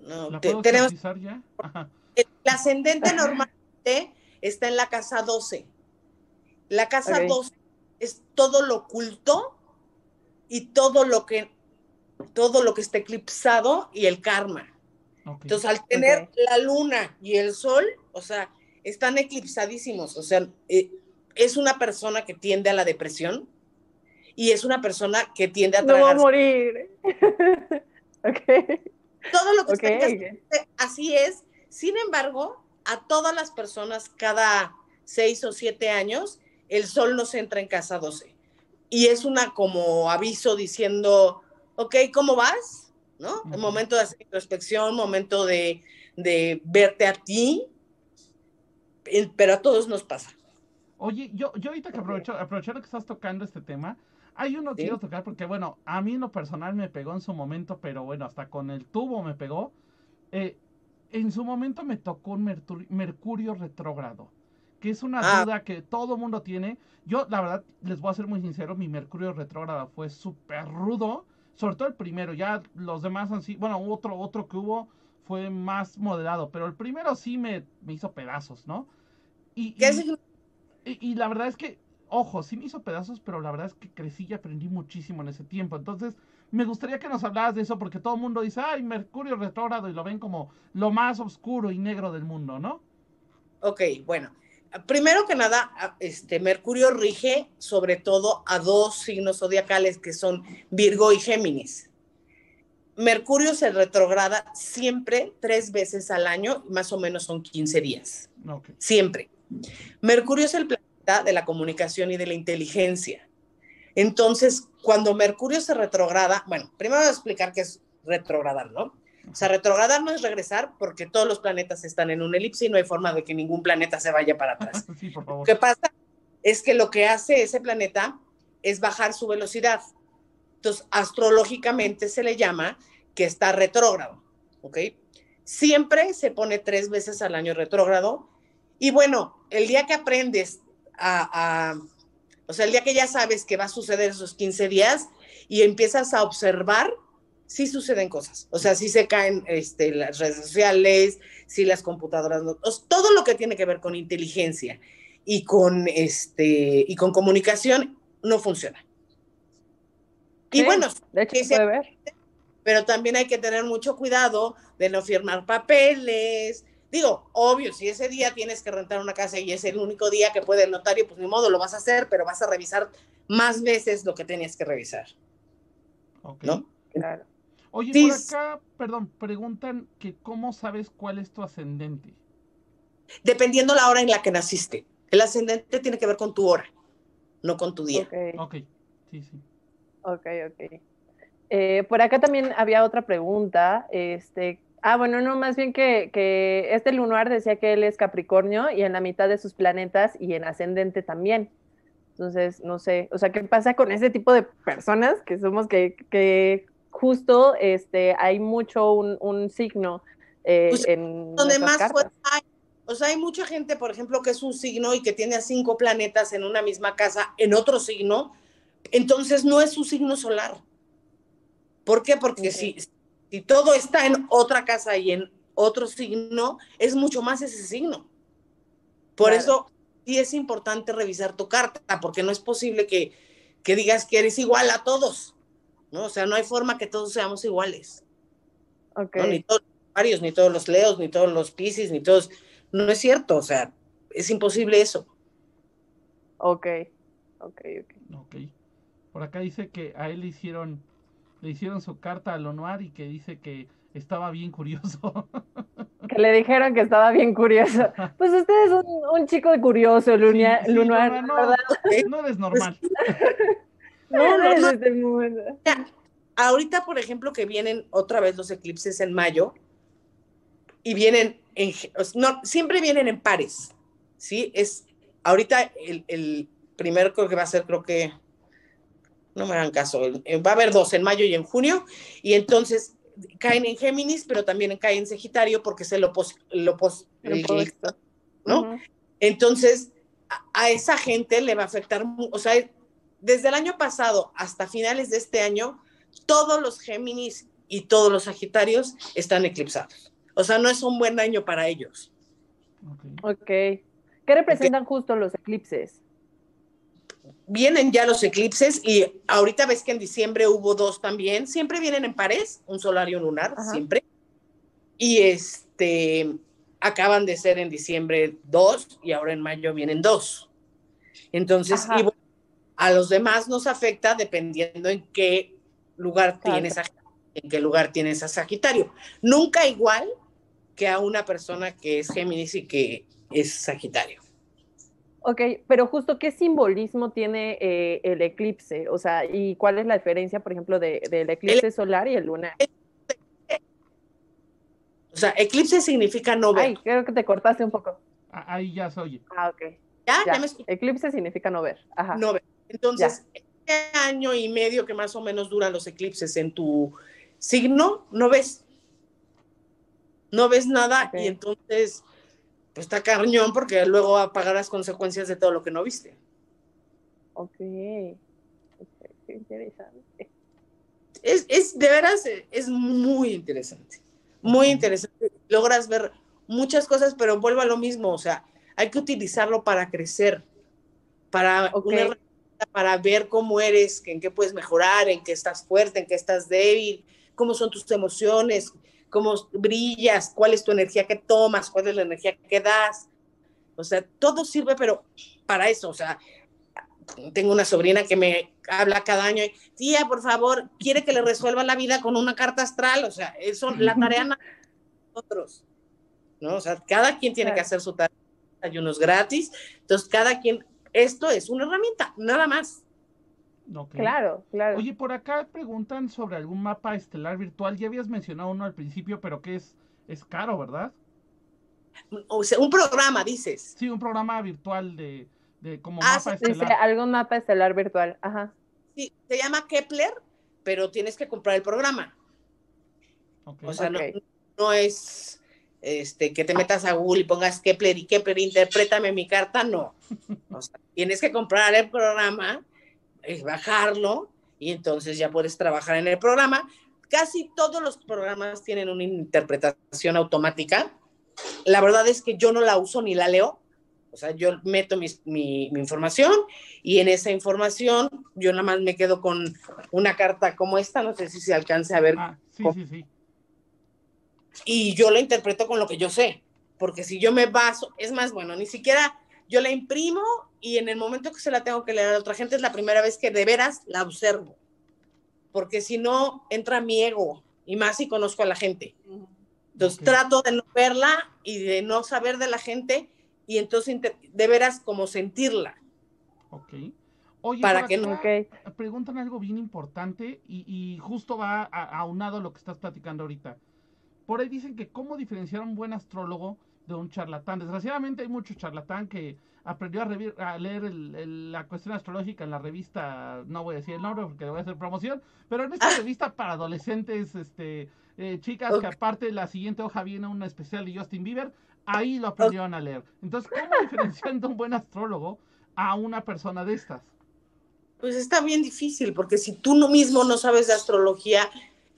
[SPEAKER 3] No,
[SPEAKER 2] ¿La
[SPEAKER 3] te-
[SPEAKER 2] puedo
[SPEAKER 3] tenemos
[SPEAKER 2] ya? Ajá.
[SPEAKER 3] el ascendente normalmente está en la casa 12. La casa
[SPEAKER 1] Ok.
[SPEAKER 3] 12 es todo lo oculto y todo lo que todo lo que está eclipsado y el karma. Entonces, al tener la luna y el sol, o sea, están eclipsadísimos. O sea, eh, es una persona que tiende a la depresión y es una persona que tiende a
[SPEAKER 1] No voy a morir. *laughs* ok.
[SPEAKER 3] todo lo que
[SPEAKER 1] Ok.
[SPEAKER 3] está en casa- Así es. Sin embargo, a todas las personas cada seis o siete años, el sol nos entra en casa 12. Y es una como aviso diciendo, ok, ¿cómo vas? ¿No? Un momento de hacer introspección, momento de, de verte a ti, pero a todos nos pasa.
[SPEAKER 2] Oye, yo, yo ahorita que aprovecho, aprovechando que estás tocando este tema, hay uno que
[SPEAKER 3] Sí.
[SPEAKER 2] quiero tocar porque, bueno, a mí en lo personal me pegó en su momento, pero bueno, hasta con el tubo me pegó. Eh, en su momento me tocó un Mercurio retrógrado, que es una
[SPEAKER 3] Ah.
[SPEAKER 2] duda que todo mundo tiene. Yo, la verdad, les voy a ser muy sincero, mi Mercurio retrógrado fue súper rudo, sobre todo el primero, ya los demás han sido, bueno, otro, otro que hubo fue más moderado, pero el primero sí me, me hizo pedazos, ¿no? Y,
[SPEAKER 3] ¿Qué
[SPEAKER 2] y-
[SPEAKER 3] significa?
[SPEAKER 2] y, y la verdad es que, ojo, sí me hizo pedazos, pero la verdad es que crecí y aprendí muchísimo en ese tiempo. Entonces, me gustaría que nos hablaras de eso, porque todo el mundo dice, ay, Mercurio retrógrado, y lo ven como lo más oscuro y negro del mundo, ¿no?
[SPEAKER 3] Ok, bueno. Primero que nada, este Mercurio rige sobre todo a dos signos zodiacales que son Virgo y Géminis. Mercurio se retrograda siempre tres veces al año, más o menos son 15 días, siempre. Mercurio es el planeta de la comunicación y de la inteligencia. Entonces, cuando Mercurio se retrograda, bueno, primero voy a explicar qué es retrogradar, ¿no? O sea, retrogradar no es regresar porque todos los planetas están en un elipse y no hay forma de que ningún planeta se vaya para atrás. *laughs*
[SPEAKER 2] sí, por
[SPEAKER 3] Lo que pasa es que lo que hace ese planeta es bajar su velocidad. Entonces, astrológicamente se le llama que está retrógrado, ¿ok? Siempre se pone tres veces al año retrógrado. Y bueno, el día que aprendes a, a- O sea, el día que ya sabes que va a suceder esos 15 días y empiezas a observar, sí suceden cosas. O sea, sí se caen este, las redes sociales, sí las computadoras, no- todo lo que tiene que ver con inteligencia y con, este, y con comunicación no funciona. Y bueno,
[SPEAKER 1] De hecho, se puede ver.
[SPEAKER 3] pero también hay que tener mucho cuidado de no firmar papeles. Digo, obvio, si ese día tienes que rentar una casa y es el único día que puede el notario, pues ni modo, lo vas a hacer, pero vas a revisar más veces lo que tenías que revisar,
[SPEAKER 2] Ok.
[SPEAKER 3] ¿no?
[SPEAKER 1] Claro.
[SPEAKER 2] Oye,
[SPEAKER 3] Sí,
[SPEAKER 2] por acá, perdón, preguntan que cómo sabes cuál es tu ascendente.
[SPEAKER 3] Dependiendo la hora en la que naciste. El ascendente tiene que ver con tu hora, no con tu día.
[SPEAKER 1] Ok.
[SPEAKER 2] Ok, sí, sí.
[SPEAKER 1] Ok, ok. Eh, por acá también había otra pregunta. Este, ah, bueno, no, más bien que, que este lunar decía que él es Capricornio y en la mitad de sus planetas y en ascendente también. Entonces, no sé, o sea, ¿qué pasa con ese tipo de personas que somos que, que justo este, hay mucho un, un signo eh,
[SPEAKER 3] Pues,
[SPEAKER 1] en
[SPEAKER 3] Donde más
[SPEAKER 1] cartas?
[SPEAKER 3] hay. O sea, hay mucha gente, por ejemplo, que es un signo y que tiene a cinco planetas en una misma casa, en otro signo, entonces no es su signo solar. ¿Por qué? Porque
[SPEAKER 1] Ok.
[SPEAKER 3] si, si todo está en otra casa y en otro signo, es mucho más ese signo. Por
[SPEAKER 1] Claro.
[SPEAKER 3] eso sí es importante revisar tu carta, porque no es posible que, que digas que eres igual a todos. ¿no? O sea, no hay forma que todos seamos iguales.
[SPEAKER 1] Ok,
[SPEAKER 3] ¿no? Ni todos los varios, ni todos los leos, ni todos los piscis, ni todos. No es cierto, o sea, es imposible eso.
[SPEAKER 1] ok, ok, ok.
[SPEAKER 2] Ok. Por acá dice que a él le hicieron, le hicieron su carta a Lonoir y que dice que estaba bien curioso. *laughs*
[SPEAKER 1] Que le dijeron que estaba bien curioso. Pues usted es un, un chico curioso, Lunia,
[SPEAKER 2] Sí, sí,
[SPEAKER 1] Lunar,
[SPEAKER 2] no,
[SPEAKER 1] ¿verdad?
[SPEAKER 2] no eres normal. *laughs*
[SPEAKER 3] No, no, no.
[SPEAKER 1] El momento.
[SPEAKER 3] Ahorita, por ejemplo, que vienen otra vez los eclipses en mayo y vienen en, no, siempre vienen en pares, ¿sí? Es, ahorita el, el primero creo que va a ser, creo que, no me hagan caso, eh, va a haber dos en mayo y en junio, y entonces caen en Géminis, pero también caen en Sagitario porque es el opos, el opos-
[SPEAKER 1] El
[SPEAKER 3] el-
[SPEAKER 1] opuesto.
[SPEAKER 3] ¿no? Entonces, a, a esa gente le va a afectar, o sea, desde el año pasado hasta finales de este año, todos los Géminis y todos los Sagitarios están eclipsados. O sea, no es un buen año para ellos.
[SPEAKER 2] Ok.
[SPEAKER 1] Ok. ¿Qué representan justo los eclipses?
[SPEAKER 3] Vienen ya los eclipses y ahorita ves que en diciembre hubo dos también. Siempre vienen en pares, un solar y un lunar,
[SPEAKER 1] Ajá.
[SPEAKER 3] siempre. Y este, acaban de ser en diciembre dos y ahora en mayo vienen dos. Entonces,
[SPEAKER 1] Ajá.
[SPEAKER 3] y bueno, a los demás nos afecta dependiendo en qué lugar
[SPEAKER 1] Claro.
[SPEAKER 3] tienes a, en qué lugar tienes a Sagitario. Nunca igual que a una persona que es Géminis y que es Sagitario.
[SPEAKER 1] Ok, pero justo qué simbolismo tiene eh, el eclipse, o sea, y cuál es la diferencia, por ejemplo, de- del eclipse solar y el lunar.
[SPEAKER 3] O sea, eclipse significa no ver.
[SPEAKER 1] Ay, creo que te cortaste un poco.
[SPEAKER 2] A- Ahí ya se oye.
[SPEAKER 1] Ah, ok.
[SPEAKER 3] ¿Ya?
[SPEAKER 1] Ya.
[SPEAKER 3] ¿Ya me?
[SPEAKER 1] Eclipse significa no ver. Ajá.
[SPEAKER 3] no ver. Entonces, este año y medio que más o menos duran los eclipses en tu signo, no ves. No ves nada y entonces, pues está carñón porque luego va a pagar las consecuencias de todo lo que no viste.
[SPEAKER 1] Ok. Qué interesante.
[SPEAKER 3] Es, es de veras, eh, es muy interesante. Muy interesante. Logras ver muchas cosas, pero vuelvo a lo mismo. O sea, hay que utilizarlo para crecer, para una para ver cómo eres, en qué puedes mejorar, en qué estás fuerte, en qué estás débil, cómo son tus emociones, cómo brillas, cuál es tu energía que tomas, cuál es la energía que das. O sea, todo sirve, pero para eso, o sea, tengo una sobrina que me habla cada año, y, tía, por favor, quiere que le resuelva la vida con una carta astral, o sea, eso, la tarea nosotros, ¿no? O sea, cada quien tiene que hacer su tarea, hay unos gratis, entonces cada quien, esto es una herramienta, nada más.
[SPEAKER 1] Claro, claro.
[SPEAKER 2] Oye, por acá preguntan sobre algún mapa estelar virtual. Ya habías mencionado uno al principio, pero que es, es caro, ¿verdad?
[SPEAKER 3] O sea, un programa, dices.
[SPEAKER 2] Sí, un programa virtual de, de como
[SPEAKER 3] Ah,
[SPEAKER 2] mapa
[SPEAKER 3] sí,
[SPEAKER 1] Dice
[SPEAKER 2] estelar.
[SPEAKER 1] algún mapa estelar virtual. Ajá.
[SPEAKER 3] Sí, se llama Kepler, pero tienes que comprar el programa.
[SPEAKER 2] Ok.
[SPEAKER 3] O sea, no-
[SPEAKER 1] Ok.
[SPEAKER 3] no, es este, que te metas a Google y pongas Kepler y Kepler, interprétame mi carta, no. *laughs* O sea, tienes que comprar el programa, eh, bajarlo y entonces ya puedes trabajar en el programa. Casi todos los programas tienen una interpretación automática. La verdad es que yo no la uso ni la leo. O sea, yo meto mi, mi información y en esa información yo nada más me quedo con una carta como esta, no sé si se alcance a ver,
[SPEAKER 2] Ah, sí, sí, sí.
[SPEAKER 3] y yo la interpreto con lo que yo sé. Porque si yo me baso, es más, bueno, ni siquiera yo la imprimo y en el momento que se la tengo que leer a otra gente es la primera vez que de veras la observo. Porque si no, entra mi ego y más si conozco a la gente. Entonces
[SPEAKER 2] Ok.
[SPEAKER 3] trato de no verla y de no saber de la gente y entonces de veras como sentirla.
[SPEAKER 2] Ok. Oye,
[SPEAKER 3] Para que
[SPEAKER 2] acá
[SPEAKER 1] Ok.
[SPEAKER 2] preguntan algo bien importante y, y justo va a- aunado a lo que estás platicando ahorita. Por ahí dicen que cómo diferenciar a un buen astrólogo de un charlatán. Desgraciadamente hay mucho charlatán que aprendió a, a leer el- el- la cuestión astrológica en la revista, no voy a decir el nombre porque le voy a hacer promoción, pero en esta revista para adolescentes, este, eh, chicas, que aparte la siguiente hoja viene una especial de Justin Bieber, ahí lo aprendieron a leer. Entonces, ¿cómo *laughs* diferenciar de un buen astrólogo a una persona de estas?
[SPEAKER 3] Pues está bien difícil porque si tú no mismo no sabes de astrología,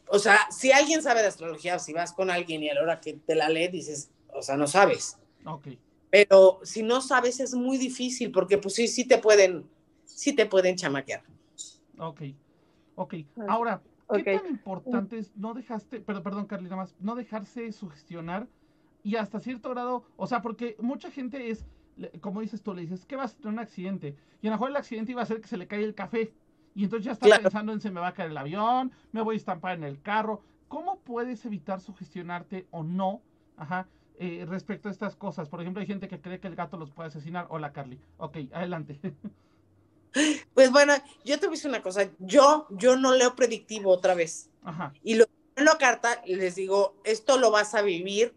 [SPEAKER 3] o sea, si alguien sabe de astrología, si vas con alguien y a la hora que te la lee dices, o sea, no sabes.
[SPEAKER 2] Ok.
[SPEAKER 3] Pero si no sabes es muy difícil porque pues sí, sí te pueden, sí te pueden chamaquear.
[SPEAKER 2] Ok, ok. Ahora, ¿qué tan importante es no dejaste, perdón, perdón, Carly, nada más, no dejarse sugestionar y hasta cierto grado, o sea, porque mucha gente es, como dices tú, le dices, ¿qué vas a tener un accidente? Y a lo mejor el accidente iba a ser que se le cae el café. Y entonces ya está
[SPEAKER 3] Claro.
[SPEAKER 2] pensando en se me va a caer el avión, me voy a estampar en el carro. ¿Cómo puedes evitar sugestionarte o no? Ajá. Eh, respecto a estas cosas. Por ejemplo, hay gente que cree que el gato los puede asesinar. Hola, Carly. Ok, adelante. *laughs*
[SPEAKER 3] Pues bueno, yo te voy a decir una cosa, yo, yo no leo predictivo otra vez.
[SPEAKER 2] Ajá.
[SPEAKER 3] Y lo en la carta les digo, esto lo vas a vivir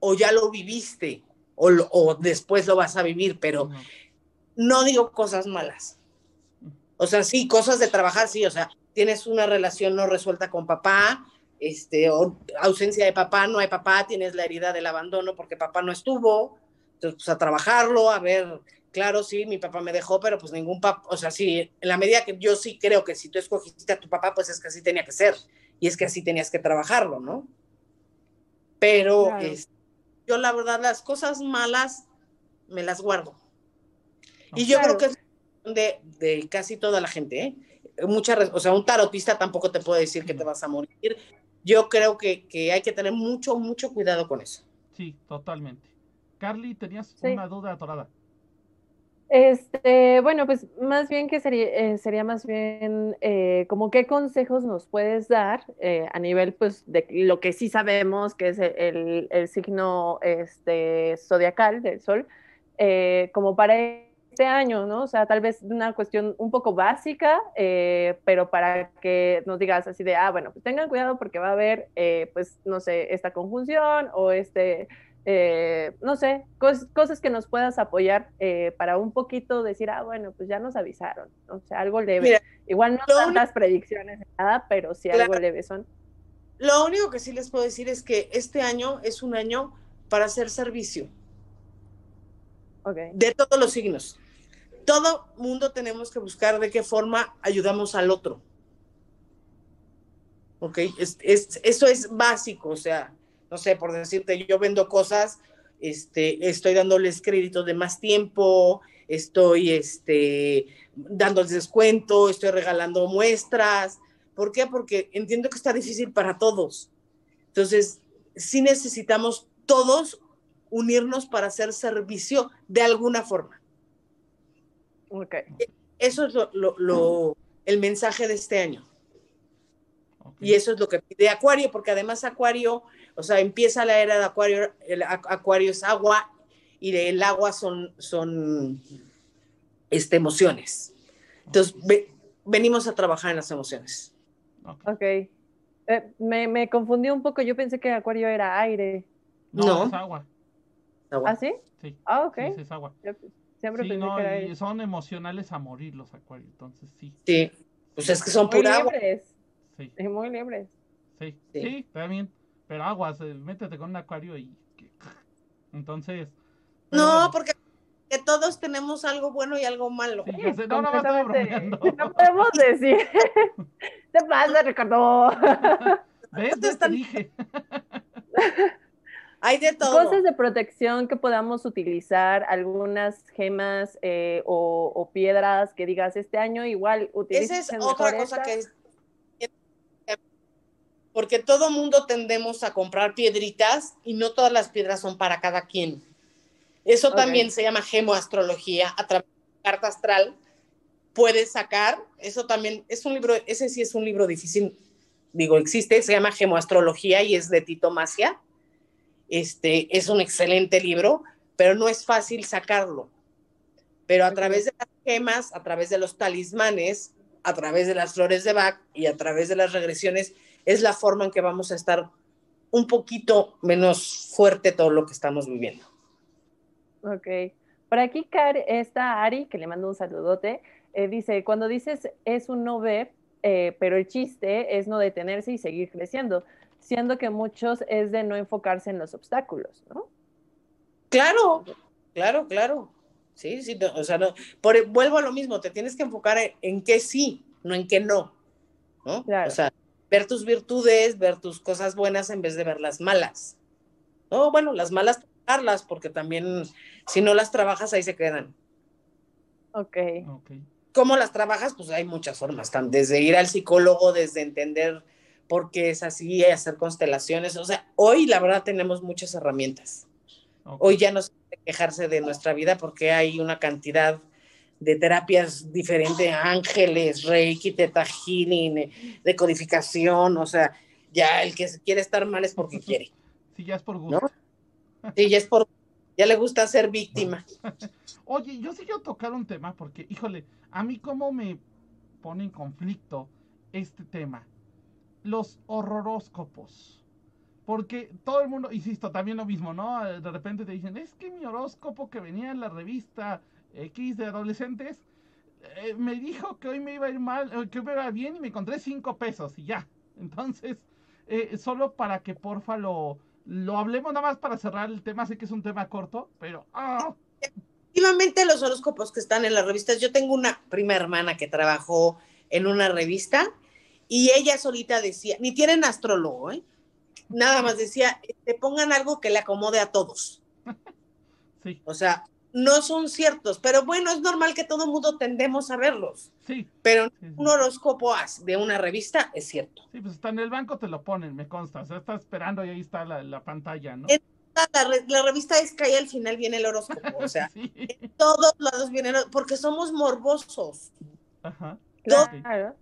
[SPEAKER 3] o ya lo viviste o, lo- o después lo vas a vivir, pero no digo cosas malas. O sea, sí, cosas de trabajar, sí, o sea, tienes una relación no resuelta con papá, este, o ausencia de papá, no hay papá, tienes la herida del abandono porque papá no estuvo, entonces pues a trabajarlo, a ver, claro, sí, mi papá me dejó, pero pues ningún papá, o sea, sí, en la medida que yo sí creo que si tú escogiste a tu papá, pues es que así tenía que ser, y es que así tenías que trabajarlo, ¿no? Pero
[SPEAKER 1] Claro.
[SPEAKER 3] este, yo la verdad las cosas malas me las guardo. Y yo
[SPEAKER 1] Claro.
[SPEAKER 3] creo que es de, de casi toda la gente, ¿eh? Mucha, o sea, un tarotista tampoco te puede decir que te vas a morir. Yo creo que, que hay que tener mucho, mucho cuidado con eso.
[SPEAKER 2] Sí, totalmente. Carly, tenías
[SPEAKER 1] Sí.
[SPEAKER 2] una duda atorada.
[SPEAKER 1] Este, bueno, pues más bien que sería, eh, sería más bien eh, como qué consejos nos puedes dar eh, a nivel pues de lo que sí sabemos que es el, el signo este, zodiacal del sol, eh, como para este año, ¿no? O sea, tal vez una cuestión un poco básica, eh, pero para que nos digas así de, ah, bueno, pues tengan cuidado porque va a haber, eh, pues, no sé, esta conjunción o este eh, no sé, cos- cosas que nos puedas apoyar para un poquito decir, ah, bueno, pues ya nos avisaron, o sea, algo leve.
[SPEAKER 3] Mira,
[SPEAKER 1] Igual no tantas predicciones ni nada, pero sí algo
[SPEAKER 3] Claro.
[SPEAKER 1] leve son.
[SPEAKER 3] Lo único que sí les puedo decir es que este año es un año para hacer servicio
[SPEAKER 1] Ok,
[SPEAKER 3] de todos los signos. Todo mundo tenemos que buscar de qué forma ayudamos al otro. ¿Ok? Es, es- eso es básico, o sea, no sé, por decirte, yo vendo cosas, este, estoy dándoles créditos de más tiempo, estoy este, dándoles descuento, estoy regalando muestras. ¿Por qué? Porque entiendo que está difícil para todos. Entonces, sí necesitamos todos unirnos para hacer servicio de alguna forma.
[SPEAKER 1] Ok,
[SPEAKER 3] Eso es lo, lo- lo- el mensaje de este año. Y eso es lo que pide Acuario, porque además Acuario, o sea, empieza la era de Acuario, el Ac- Acuario es agua y el agua son, son este, emociones. Entonces, ve- venimos a trabajar en las emociones.
[SPEAKER 2] Ok.
[SPEAKER 1] ok. Eh, me, me confundí un poco, yo pensé que Acuario era aire.
[SPEAKER 2] No,
[SPEAKER 3] No.
[SPEAKER 2] es agua.
[SPEAKER 3] Agua.
[SPEAKER 1] ¿Ah, sí?
[SPEAKER 2] Sí,
[SPEAKER 1] Ah, ok.
[SPEAKER 2] sí, sí, es agua.
[SPEAKER 1] Yo siempre
[SPEAKER 2] Sí, no,
[SPEAKER 1] que era
[SPEAKER 2] y son emocionales a morir los acuarios, entonces sí,
[SPEAKER 3] Sí, pues es que son
[SPEAKER 1] Muy
[SPEAKER 3] pura agua.
[SPEAKER 2] sí,
[SPEAKER 1] y muy libres.
[SPEAKER 2] sí,
[SPEAKER 3] Sí.
[SPEAKER 2] sí, también. Pero aguas, eh, métete con un acuario y Entonces.
[SPEAKER 3] No,
[SPEAKER 2] bueno,
[SPEAKER 3] porque que todos tenemos algo bueno y algo malo.
[SPEAKER 2] sí, sé, no, no. *laughs*
[SPEAKER 1] No podemos decir. *laughs* ¿Qué pasa, Ricardo? *laughs*
[SPEAKER 2] ¿Ves? ¿Ves? Te dije.
[SPEAKER 3] Hay de todo.
[SPEAKER 1] Cosas de protección que podamos utilizar, algunas gemas eh, o, o piedras que digas este año igual
[SPEAKER 3] Esa es
[SPEAKER 1] utilicen
[SPEAKER 3] otra cosa
[SPEAKER 1] esta.
[SPEAKER 3] que es. Porque todo mundo tendemos a comprar piedritas y no todas las piedras son para cada quien. Eso
[SPEAKER 1] Ok.
[SPEAKER 3] también se llama gemoastrología a través de la carta astral. Puedes sacar, eso también es un libro, ese sí es un libro difícil, digo, existe, se llama Gemoastrología y es de Tito Macia. Este es un excelente libro, pero no es fácil sacarlo. Pero a través de las gemas, a través de los talismanes, a través de las flores de Bach y a través de las regresiones, es la forma en que vamos a estar un poquito menos fuerte todo lo que estamos viviendo.
[SPEAKER 1] Ok. Por aquí está Ari, que le mando un saludote, eh, dice, cuando dices es un no ver, eh, pero el chiste es no detenerse y seguir creciendo, siendo que muchos es de no enfocarse en los obstáculos, ¿no?
[SPEAKER 3] Claro, claro, claro. Sí, sí, no, o sea, no, por, vuelvo a lo mismo, te tienes que enfocar en, en qué sí, no en qué no, ¿no?
[SPEAKER 1] Claro.
[SPEAKER 3] O sea, ver tus virtudes, ver tus cosas buenas en vez de ver las malas. No, bueno, las malas trabajarlas, porque también si no las trabajas ahí se quedan.
[SPEAKER 1] Ok.
[SPEAKER 2] Ok.
[SPEAKER 3] ¿Cómo las trabajas? Pues hay muchas formas, tan- desde ir al psicólogo, desde entender por qué es así, hacer constelaciones. O sea, hoy la verdad tenemos muchas herramientas. Hoy ya no se puede quejarse de nuestra vida porque hay una cantidad de terapias diferentes, ángeles, reiki, teta healing, eh, decodificación, o sea, ya el que quiere estar mal es porque *laughs* quiere.
[SPEAKER 2] Sí, ya es por gusto.
[SPEAKER 3] Sí, ya es por, ya le gusta ser víctima. *laughs*
[SPEAKER 2] Oye, yo sí quiero tocar un tema porque, híjole, a mí cómo me pone en conflicto este tema. Los horroróscopos. Porque todo el mundo, insisto, también lo mismo, ¿no? Eh, De repente te dicen, es que mi horóscopo que venía en la revista X de adolescentes eh, me dijo que hoy me iba a ir mal, eh, que hoy me iba bien y me encontré cinco pesos y ya. Entonces, eh, solo para que porfa lo, lo hablemos nada más para cerrar el tema, sé que es un tema corto, pero... ¡ah!
[SPEAKER 3] Efectivamente, los horóscopos que están en las revistas, yo tengo una prima hermana que trabajó en una revista y ella solita decía, ni tienen astrólogo, ¿eh? Nada más decía, te pongan algo que le acomode a todos. *laughs*
[SPEAKER 2] Sí,
[SPEAKER 3] O sea, no son ciertos, pero bueno, es normal que todo mundo tendemos a verlos.
[SPEAKER 2] sí,
[SPEAKER 3] Pero un horóscopo as- de una revista es cierto.
[SPEAKER 2] Sí, pues está en el banco, te lo ponen, me consta. O sea, está esperando y ahí está la, la pantalla, ¿no?
[SPEAKER 3] Eh, La, re- la revista es que ahí al final viene el horóscopo, o sea, *laughs*
[SPEAKER 2] Sí.
[SPEAKER 3] en todos lados viene, el- porque somos morbosos
[SPEAKER 2] Ajá.
[SPEAKER 1] Claro.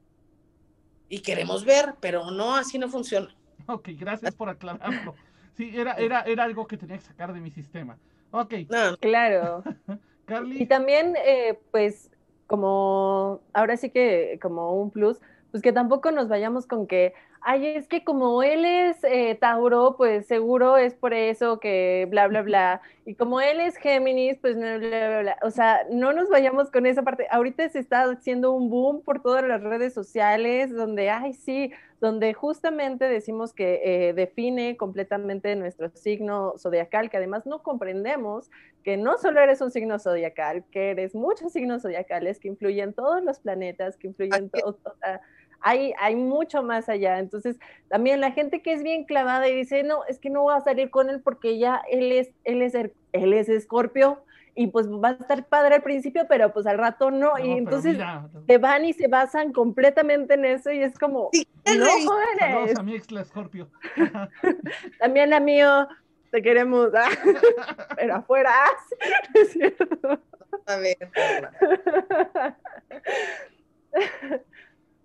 [SPEAKER 3] Y queremos ver, pero no, así no funciona.
[SPEAKER 2] Ok, gracias por aclararlo. *laughs* Sí, era, era, era algo que tenía que sacar de mi sistema. Ok,
[SPEAKER 3] No,
[SPEAKER 1] Claro. *laughs* Y
[SPEAKER 2] Carly.
[SPEAKER 1] también, eh, pues, como, ahora sí que como un plus, pues que tampoco nos vayamos con que, ay, es que como él es eh, Tauro, pues seguro es por eso que bla, bla, bla. Y como él es Géminis, pues bla, bla, bla, bla. O sea, no nos vayamos con esa parte. Ahorita se está haciendo un boom por todas las redes sociales, donde, ay, sí, donde justamente decimos que eh, define completamente nuestro signo zodiacal, que además no comprendemos que no solo eres un signo zodiacal, que eres muchos signos zodiacales, que influyen todos los planetas, que influyen todos. O sea, hay, hay mucho más allá. Entonces, también la gente que es bien clavada y dice, no, es que no voy a salir con él porque ya él es, él es, er- él es escorpio y pues va a estar padre al principio, pero pues al rato no.
[SPEAKER 2] No,
[SPEAKER 1] y entonces
[SPEAKER 2] mira,
[SPEAKER 1] se van y se basan completamente en eso y es como,
[SPEAKER 3] Sí,
[SPEAKER 1] no jóvenes,
[SPEAKER 2] a mi ex la Scorpio. *laughs*
[SPEAKER 1] también a mío, te queremos, ah, *laughs* pero afuera, *laughs* es cierto.
[SPEAKER 3] a ver.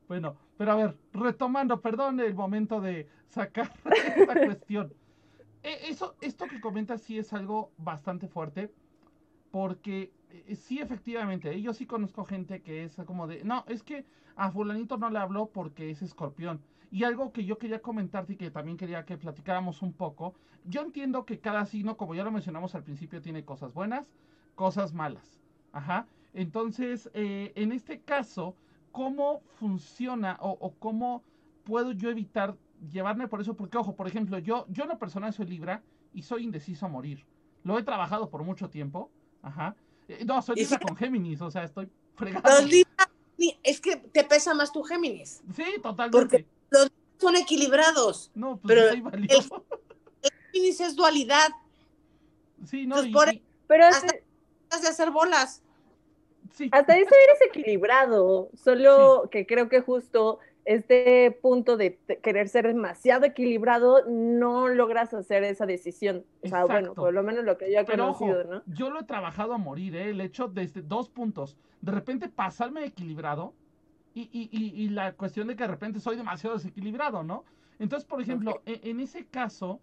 [SPEAKER 2] Bueno, pero a ver, retomando, perdón el momento de sacar *laughs* esta cuestión. E- Eso, esto que comentas sí es algo bastante fuerte, porque eh, sí, efectivamente, yo sí conozco gente que es como de, no, es que a fulanito no le habló porque es escorpión. Y algo que yo quería comentarte y que también quería que platicáramos un poco, yo entiendo que cada signo, como ya lo mencionamos al principio, tiene cosas buenas, cosas malas. Ajá. Entonces, eh, en este caso, ¿cómo funciona o, o cómo puedo yo evitar llevarme por eso? Porque, ojo, por ejemplo, yo, yo en lo personal soy Libra y soy indeciso a morir. Lo he trabajado por mucho tiempo. Ajá. Eh, No, soy Libra con Géminis, o sea, estoy fregado.
[SPEAKER 3] Los Libra, es que te pesa más tu Géminis.
[SPEAKER 2] Sí, totalmente.
[SPEAKER 3] Son equilibrados.
[SPEAKER 2] No, pues
[SPEAKER 3] pero
[SPEAKER 2] soy valioso.
[SPEAKER 3] El Géminis es dualidad.
[SPEAKER 2] Sí, no,
[SPEAKER 3] Entonces,
[SPEAKER 2] y-
[SPEAKER 3] por-
[SPEAKER 2] y-
[SPEAKER 1] Pero
[SPEAKER 3] Hasta-
[SPEAKER 1] hasta,
[SPEAKER 3] Has de hacer bolas.
[SPEAKER 2] Sí,
[SPEAKER 1] hasta eso eres equilibrado, solo que creo que justo este punto de querer ser demasiado equilibrado, no logras hacer esa decisión. O sea, bueno, por lo menos lo que yo he
[SPEAKER 2] Pero ojo,
[SPEAKER 1] conocido, ¿no?
[SPEAKER 2] yo lo he trabajado a morir, ¿eh? El hecho desde dos puntos. De repente pasarme equilibrado y, y, y, y la cuestión de que de repente soy demasiado desequilibrado, ¿no? Entonces, por ejemplo, e- en, ese caso,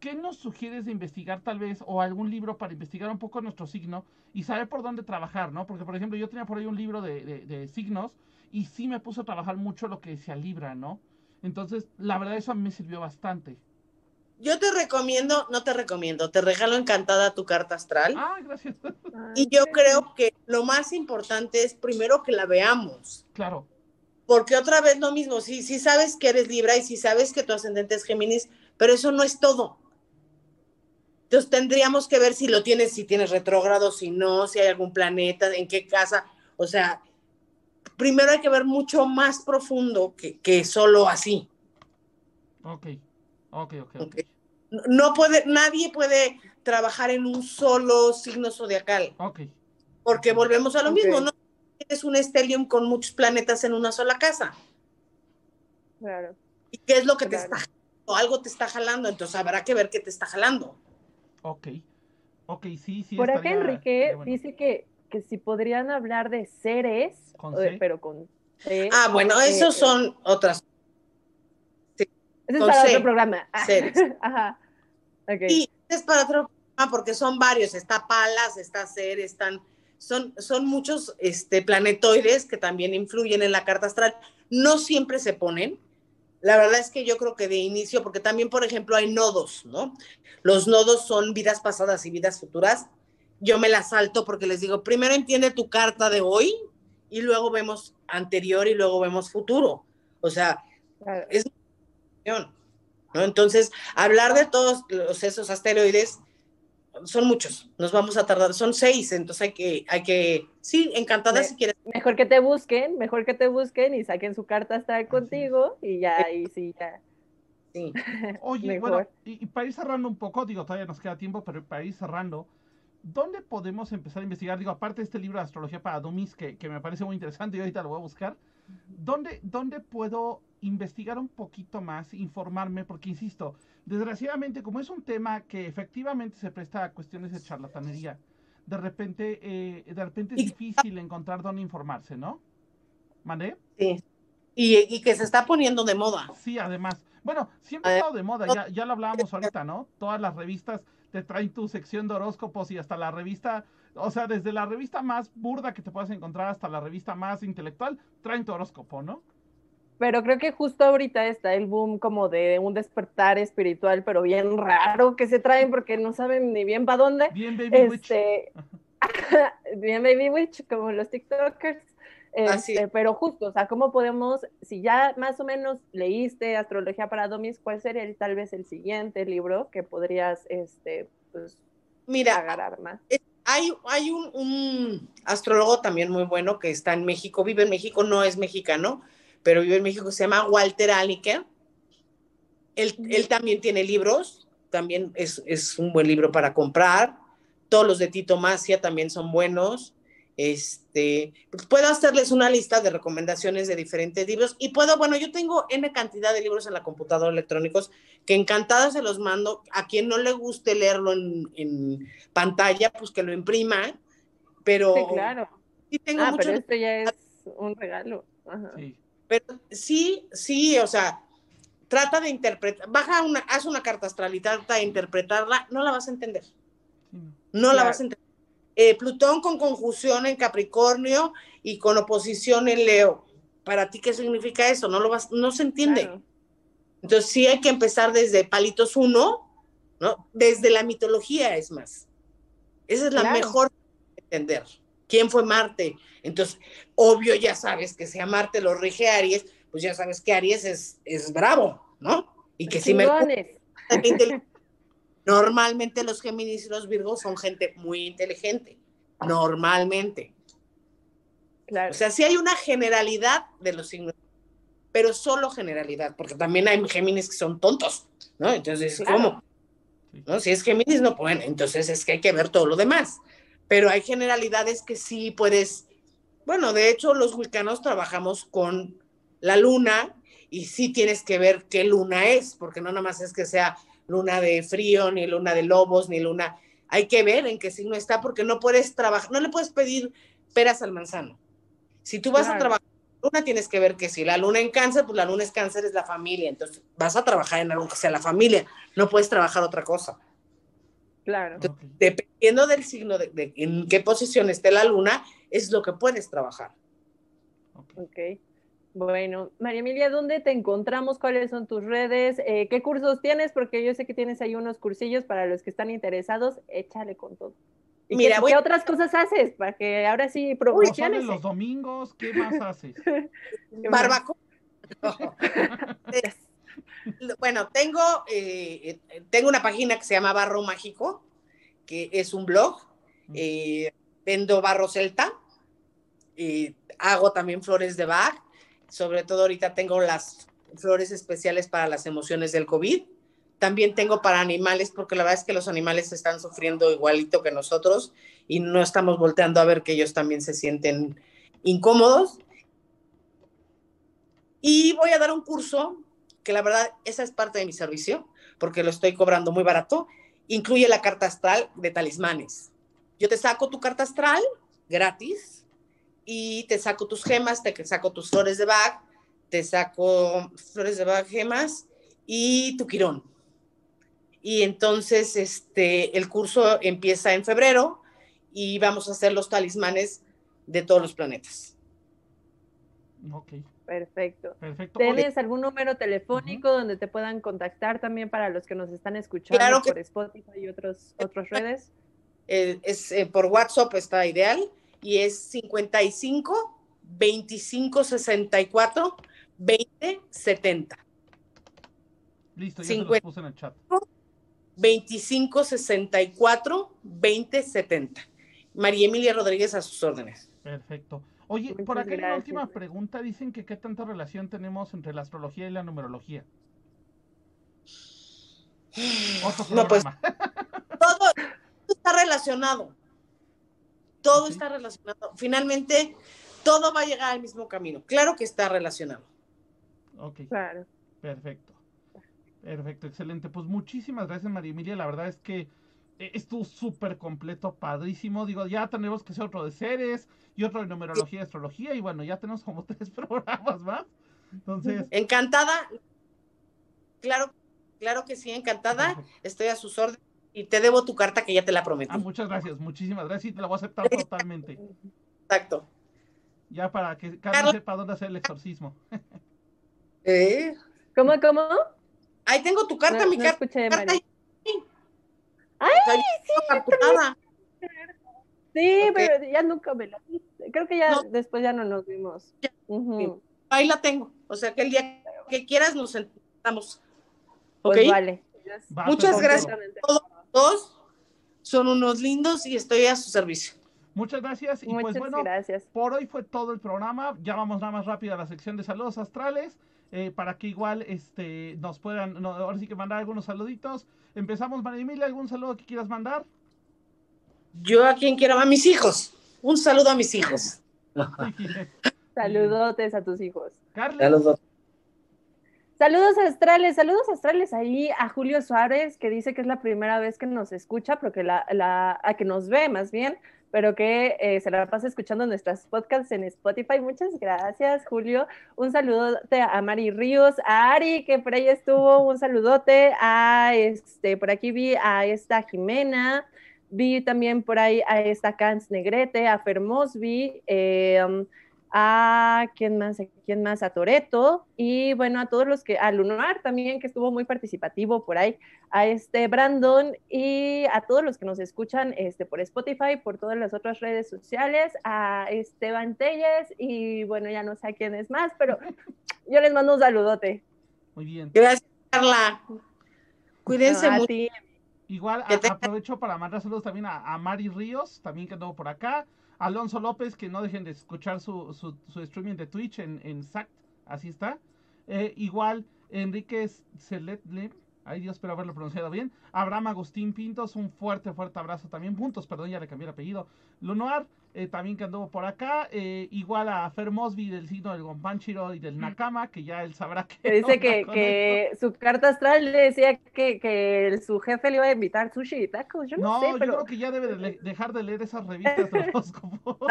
[SPEAKER 2] ¿qué nos sugieres de investigar tal vez o algún libro para investigar un poco nuestro signo y saber por dónde trabajar, ¿no? Porque, por ejemplo, yo tenía por ahí un libro de, de- de signos y sí me puso a trabajar mucho lo que decía Libra, ¿no? Entonces, la verdad, eso a mí me sirvió bastante.
[SPEAKER 3] Yo te recomiendo, no te recomiendo, te regalo encantada tu carta astral.
[SPEAKER 2] Ah, gracias.
[SPEAKER 3] Y yo creo que lo más importante es primero que la veamos.
[SPEAKER 2] claro.
[SPEAKER 3] Porque otra vez lo mismo, si, si sabes que eres Libra y si sabes que tu ascendente es Géminis, pero eso no es todo. Entonces tendríamos que ver si lo tienes, si tienes retrógrado, si no, si hay algún planeta, en qué casa. O sea, primero hay que ver mucho más profundo que, que solo así.
[SPEAKER 2] Ok, ok, ok.
[SPEAKER 3] Ok. No puede, nadie puede trabajar en un solo signo zodiacal,
[SPEAKER 2] Ok,
[SPEAKER 3] porque volvemos a lo mismo, no tienes un estelium con muchos planetas en una sola casa.
[SPEAKER 1] Claro.
[SPEAKER 3] ¿Y qué es lo que te está jalando? Algo te está jalando, entonces habrá que ver qué te está jalando.
[SPEAKER 2] ok. Ok, sí, sí.
[SPEAKER 1] Por acá Enrique
[SPEAKER 2] bueno.
[SPEAKER 1] dice que, que si podrían hablar de seres,
[SPEAKER 2] ¿Con
[SPEAKER 1] eh, pero con C.
[SPEAKER 3] Ah, bueno,
[SPEAKER 1] Eh,
[SPEAKER 3] esos son otras.
[SPEAKER 1] Ese es para
[SPEAKER 3] C.
[SPEAKER 1] otro programa.
[SPEAKER 3] Seres. *laughs*
[SPEAKER 1] Ajá. Ok.
[SPEAKER 3] Y es para otro programa porque son varios, está Palas, está Ser, están, son, son muchos este, planetoides que también influyen en la carta astral. No siempre se ponen. La verdad es que yo creo que de inicio, porque también, por ejemplo, hay nodos, ¿no? Los nodos son vidas pasadas y vidas futuras. Yo me las salto porque les digo, primero entiende tu carta de hoy y luego vemos anterior y luego vemos futuro. O sea,
[SPEAKER 1] Claro.
[SPEAKER 3] ¿no? Entonces, hablar de todos los, esos asteroides son muchos, nos vamos a tardar, son seis, entonces hay que, hay que, sí, encantada
[SPEAKER 1] Me-
[SPEAKER 3] si quieres.
[SPEAKER 1] Mejor que te busquen, mejor que te busquen y saquen su carta astral contigo y ya ahí sí, ya.
[SPEAKER 3] Sí. *laughs*
[SPEAKER 2] Oye,
[SPEAKER 1] Mejor.
[SPEAKER 2] bueno, y, y para ir cerrando un poco, digo, todavía nos queda tiempo, pero para ir cerrando, ¿dónde podemos empezar a investigar? Digo, aparte de este libro de astrología para dummies, que, que me parece muy interesante y ahorita lo voy a buscar, ¿dónde, ¿dónde puedo investigar un poquito más, informarme? Porque, insisto, desgraciadamente, como es un tema que efectivamente se presta a cuestiones de charlatanería, de repente, eh, de repente es
[SPEAKER 3] Y-
[SPEAKER 2] difícil encontrar dónde informarse, ¿no? ¿Mandé?
[SPEAKER 3] sí. Y, y que se está poniendo de moda.
[SPEAKER 2] Sí, además. Bueno, siempre ha estado de moda, ya, ya lo hablábamos *laughs* ahorita, ¿no? Todas las revistas te traen tu sección de horóscopos y hasta la revista, o sea, desde la revista más burda que te puedas encontrar hasta la revista más intelectual, traen tu horóscopo, ¿no?
[SPEAKER 1] Pero creo que justo ahorita está el boom como de un despertar espiritual, pero bien raro que se traen porque no saben ni bien para dónde.
[SPEAKER 2] Bien, Baby Witch.
[SPEAKER 1] Este, *laughs* bien Baby Witch, como los TikTokers.
[SPEAKER 3] Así.
[SPEAKER 1] Este, pero justo, o sea, ¿cómo podemos, si ya más o menos leíste Astrología para Domis, cuál sería el- tal vez el siguiente libro que podrías, este, pues,
[SPEAKER 3] Mira,
[SPEAKER 1] agarrar más?
[SPEAKER 3] hay, hay un, un astrólogo también muy bueno que está en México, vive en México, no es mexicano, pero vive en México, se llama Walter Aliker. Él, él también tiene libros, también es, es un buen libro para comprar. Todos los de Tito Macia también son buenos. Este, pues puedo hacerles una lista de recomendaciones de diferentes libros y puedo, bueno, yo tengo N cantidad de libros en la computadora electrónicos que encantada se los mando. A quien no le guste leerlo en, en pantalla, pues que lo imprima. Pero
[SPEAKER 1] Sí, claro.
[SPEAKER 3] sí tengo
[SPEAKER 1] Ah,
[SPEAKER 3] muchos
[SPEAKER 1] pero esto ya es un regalo. Ajá.
[SPEAKER 2] Sí.
[SPEAKER 3] Pero sí, sí, o sea, trata de interpretar, baja una, haz una carta astral y trata de interpretarla, no la vas a entender,
[SPEAKER 2] no.
[SPEAKER 3] la vas a entender. Eh, Plutón con conjunción en Capricornio y con oposición en Leo. ¿Para ti qué significa eso? No lo vas, no se entiende.
[SPEAKER 1] Claro.
[SPEAKER 3] Entonces sí hay que empezar desde palitos uno, ¿no? Desde la mitología es más. Esa es la
[SPEAKER 1] Claro.
[SPEAKER 3] mejor de entender. ¿Quién fue Marte? Entonces, obvio ya sabes que si a Marte lo rige Aries, pues ya sabes que Aries es, es bravo, ¿no? Y que si Mercurio
[SPEAKER 1] Chingones.
[SPEAKER 3] es inteligente, Normalmente los Géminis y los Virgos son gente muy inteligente, normalmente.
[SPEAKER 1] Claro.
[SPEAKER 3] O sea, sí hay una generalidad de los signos, pero solo generalidad, porque también hay Géminis que son tontos, ¿no? Entonces,
[SPEAKER 1] Claro.
[SPEAKER 3] ¿cómo? ¿No? Si es Géminis, no pueden, entonces es que hay que ver todo lo demás. Pero hay generalidades que sí puedes, bueno, de hecho los vulcanos trabajamos con la luna y sí tienes que ver qué luna es, porque no nada más es que sea luna de frío, ni luna de lobos, ni luna, hay que ver en qué signo está, porque no puedes trabajar, no le puedes pedir peras al manzano. Si tú vas
[SPEAKER 1] Claro.
[SPEAKER 3] a trabajar luna, tienes que ver que si la luna en cáncer, pues la luna es cáncer, es la familia, entonces vas a trabajar en algo que sea la familia, no puedes trabajar otra cosa.
[SPEAKER 1] Claro.
[SPEAKER 3] Dependiendo del signo, de, de en qué posición esté la luna, es lo que puedes trabajar.
[SPEAKER 2] ok.
[SPEAKER 1] Bueno, María Emilia, ¿dónde te encontramos? ¿Cuáles son tus redes? Eh, ¿Qué cursos tienes? Porque yo sé que tienes ahí unos cursillos para los que están interesados. Échale con todo. ¿Y
[SPEAKER 3] Mira,
[SPEAKER 1] qué,
[SPEAKER 3] voy-
[SPEAKER 1] qué otras cosas haces? Para que ahora sí promociones.
[SPEAKER 2] los domingos, ¿qué más haces? *laughs*
[SPEAKER 3] Barbacoa. *laughs* *laughs* *laughs* bueno, tengo, eh, eh, tengo una página que se llama Barro Mágico, que es un blog. eh, vendo barro celta. eh, hago también flores de Bach. Sobre todo ahorita tengo las flores especiales para las emociones del COVID. También tengo para animales, porque la verdad es que los animales están sufriendo igualito que nosotros y no estamos volteando a ver que ellos también se sienten incómodos. Y voy a dar un curso, que la verdad esa es parte de mi servicio, porque lo estoy cobrando muy barato. Incluye la carta astral de talismanes. Yo te saco tu carta astral gratis y te saco tus gemas, te saco tus flores de Bach, te saco flores de Bach, gemas y tu quirón. Y entonces este, el curso empieza en febrero y vamos a hacer los talismanes de todos los planetas.
[SPEAKER 2] Ok,
[SPEAKER 1] Perfecto.
[SPEAKER 2] perfecto.
[SPEAKER 1] ¿Tienes algún número telefónico donde te puedan contactar también para los que nos están escuchando
[SPEAKER 3] Claro que-
[SPEAKER 1] por Spotify y otros, otras redes?
[SPEAKER 3] Eh, es, eh, por WhatsApp está ideal y es 55 25 64 20 70.
[SPEAKER 2] listo, ya se los
[SPEAKER 3] cincuenta.
[SPEAKER 2] puse en el chat.
[SPEAKER 3] 25 64 20 70. María Emilia Rodríguez a sus órdenes.
[SPEAKER 2] Perfecto. Oye, por acá
[SPEAKER 1] gracias.
[SPEAKER 2] última pregunta. Dicen que qué tanta relación tenemos entre la astrología y la numerología. *sighs* Otro
[SPEAKER 3] No, pues *laughs* todo está relacionado. Todo está relacionado. Finalmente, todo va a llegar al mismo camino. Claro que está relacionado.
[SPEAKER 2] Ok,
[SPEAKER 1] Claro.
[SPEAKER 2] perfecto. Perfecto, excelente. Pues muchísimas gracias, María Emilia. La verdad es que estuvo súper completo, padrísimo. Digo, ya tenemos que hacer otro de seres y otro de numerología y astrología. Y bueno, ya tenemos como *laughs* tres programas más. Entonces,
[SPEAKER 3] Encantada. Claro, claro que sí, encantada.
[SPEAKER 2] perfecto.
[SPEAKER 3] Estoy a sus órdenes y te debo tu carta que ya te la prometí.
[SPEAKER 2] ah, muchas gracias, muchísimas gracias. Y te la voy a aceptar *laughs* totalmente.
[SPEAKER 3] Exacto.
[SPEAKER 2] Ya para que Carlos
[SPEAKER 3] Carlos.
[SPEAKER 2] sepa dónde hacer el exorcismo. *laughs*
[SPEAKER 3] Eh,
[SPEAKER 1] ¿Cómo, cómo?
[SPEAKER 3] Ahí tengo tu carta,
[SPEAKER 1] No-
[SPEAKER 3] mi
[SPEAKER 1] no
[SPEAKER 3] carta.
[SPEAKER 1] escuché,
[SPEAKER 3] carta
[SPEAKER 1] María.
[SPEAKER 3] ahí.
[SPEAKER 1] ¡Ay,
[SPEAKER 3] O sea, yo tengo capturada.
[SPEAKER 1] Sí,
[SPEAKER 3] Ok.
[SPEAKER 1] pero ya nunca me la. Creo que ya
[SPEAKER 3] No.
[SPEAKER 1] después ya no nos vimos.
[SPEAKER 3] Ya.
[SPEAKER 1] Ujú.
[SPEAKER 3] Ahí la tengo. O sea que el día que quieras nos sentamos. ¿Ok?
[SPEAKER 1] Pues vale.
[SPEAKER 2] Va,
[SPEAKER 3] Muchas gracias. Todos son unos lindos y estoy a su servicio.
[SPEAKER 2] Muchas gracias. Y pues
[SPEAKER 1] Muchas
[SPEAKER 2] bueno,
[SPEAKER 1] gracias.
[SPEAKER 2] por hoy fue todo el programa. Ya vamos nada más rápido a la sección de saludos astrales. Eh, para que igual este nos puedan, no, ahora sí que mandar algunos saluditos. Empezamos, María Emilia, ¿algún saludo que quieras mandar?
[SPEAKER 3] Yo a quien quiera, a mis hijos. Un saludo a mis hijos. *laughs*
[SPEAKER 1] Saludotes a tus hijos.
[SPEAKER 2] Carlos,
[SPEAKER 1] Saludos astrales, saludos astrales ahí a Julio Suárez, que dice que es la primera vez que nos escucha, pero que la, la a que nos ve más bien, pero que eh, se la pasa escuchando nuestras podcasts en Spotify. Muchas gracias, Julio. Un saludote a Mari Ríos, a Ari, que por ahí estuvo, un saludote, a este, por aquí vi a esta Jimena, vi también por ahí a esta Cans Negrete, a Fermosby, eh, um, a quién más, a quién más, a Toreto y bueno, a todos los que, a Lunar también, que estuvo muy participativo por ahí, a este Brandon y a todos los que nos escuchan este, por Spotify, por todas las otras redes sociales, a Esteban Telles y bueno, ya no sé a quién es más, pero *laughs* yo les mando un saludote.
[SPEAKER 2] muy bien.
[SPEAKER 3] Gracias, Carla. Cuídense
[SPEAKER 1] No,
[SPEAKER 3] mucho.
[SPEAKER 2] Igual
[SPEAKER 3] Que
[SPEAKER 2] a-
[SPEAKER 3] te-
[SPEAKER 2] aprovecho para mandar saludos también a, a Mari Ríos, también que anduvo por acá. Alonso López, que no dejen de escuchar su, su, su streaming de Twitch en, en SACT, así está. Eh, igual Enrique Celetle, ay Dios, espero haberlo pronunciado bien. Abraham Agustín Pintos, un fuerte, fuerte abrazo también. Puntos, perdón, ya le cambié el apellido. Lunoar, eh, también que anduvo por acá. Eh, igual a Fer Mosby del signo del Gompanchiro y del Nakama, que ya él sabrá *laughs* que.
[SPEAKER 1] Dice que, que su carta astral le decía que, que su jefe le iba a invitar sushi y tacos. Yo no,
[SPEAKER 2] No,
[SPEAKER 1] sé,
[SPEAKER 2] yo
[SPEAKER 1] pero
[SPEAKER 2] creo que ya debe de *laughs* dejar de leer esas revistas de horóscopo. *laughs*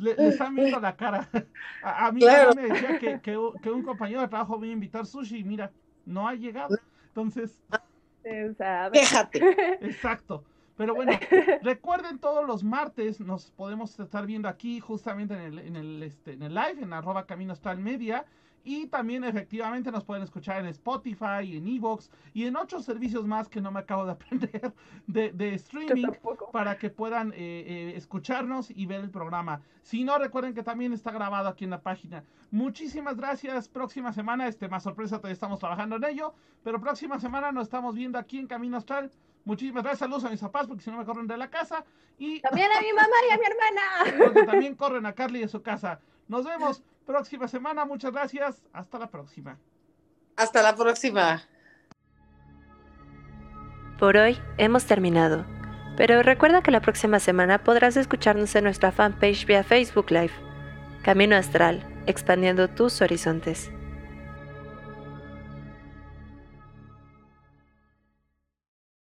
[SPEAKER 2] le, le están viendo la cara. A, a mí
[SPEAKER 3] Claro.
[SPEAKER 2] me decía que, que un compañero de trabajo me iba a invitar sushi y mira, no ha llegado. Entonces.
[SPEAKER 3] Quéjate.
[SPEAKER 2] exacto. Pero bueno, *laughs* recuerden todos los martes nos podemos estar viendo aquí justamente en el, en el, este, en el live, en arroba Camino Astral Media. Y también efectivamente nos pueden escuchar en Spotify, en Evox y en otros servicios más que no me acabo de *laughs* aprender de, de streaming para que puedan eh, eh, escucharnos y ver el programa. Si no, recuerden que también está grabado aquí en la página. Muchísimas gracias. Próxima semana, este más sorpresa, todavía estamos trabajando en ello. Pero próxima semana nos estamos viendo aquí en Camino Astral. Muchísimas gracias. Saludos a mis papás porque si no me corren de la casa. Y
[SPEAKER 1] También a mi mamá y a mi hermana. *laughs*
[SPEAKER 2] porque también corren a Carly de su casa. Nos vemos próxima semana. Muchas gracias. Hasta la próxima.
[SPEAKER 3] Hasta la próxima.
[SPEAKER 6] Por hoy hemos terminado, pero recuerda que la próxima semana podrás escucharnos en nuestra fanpage vía Facebook Live. Camino Astral, expandiendo tus horizontes.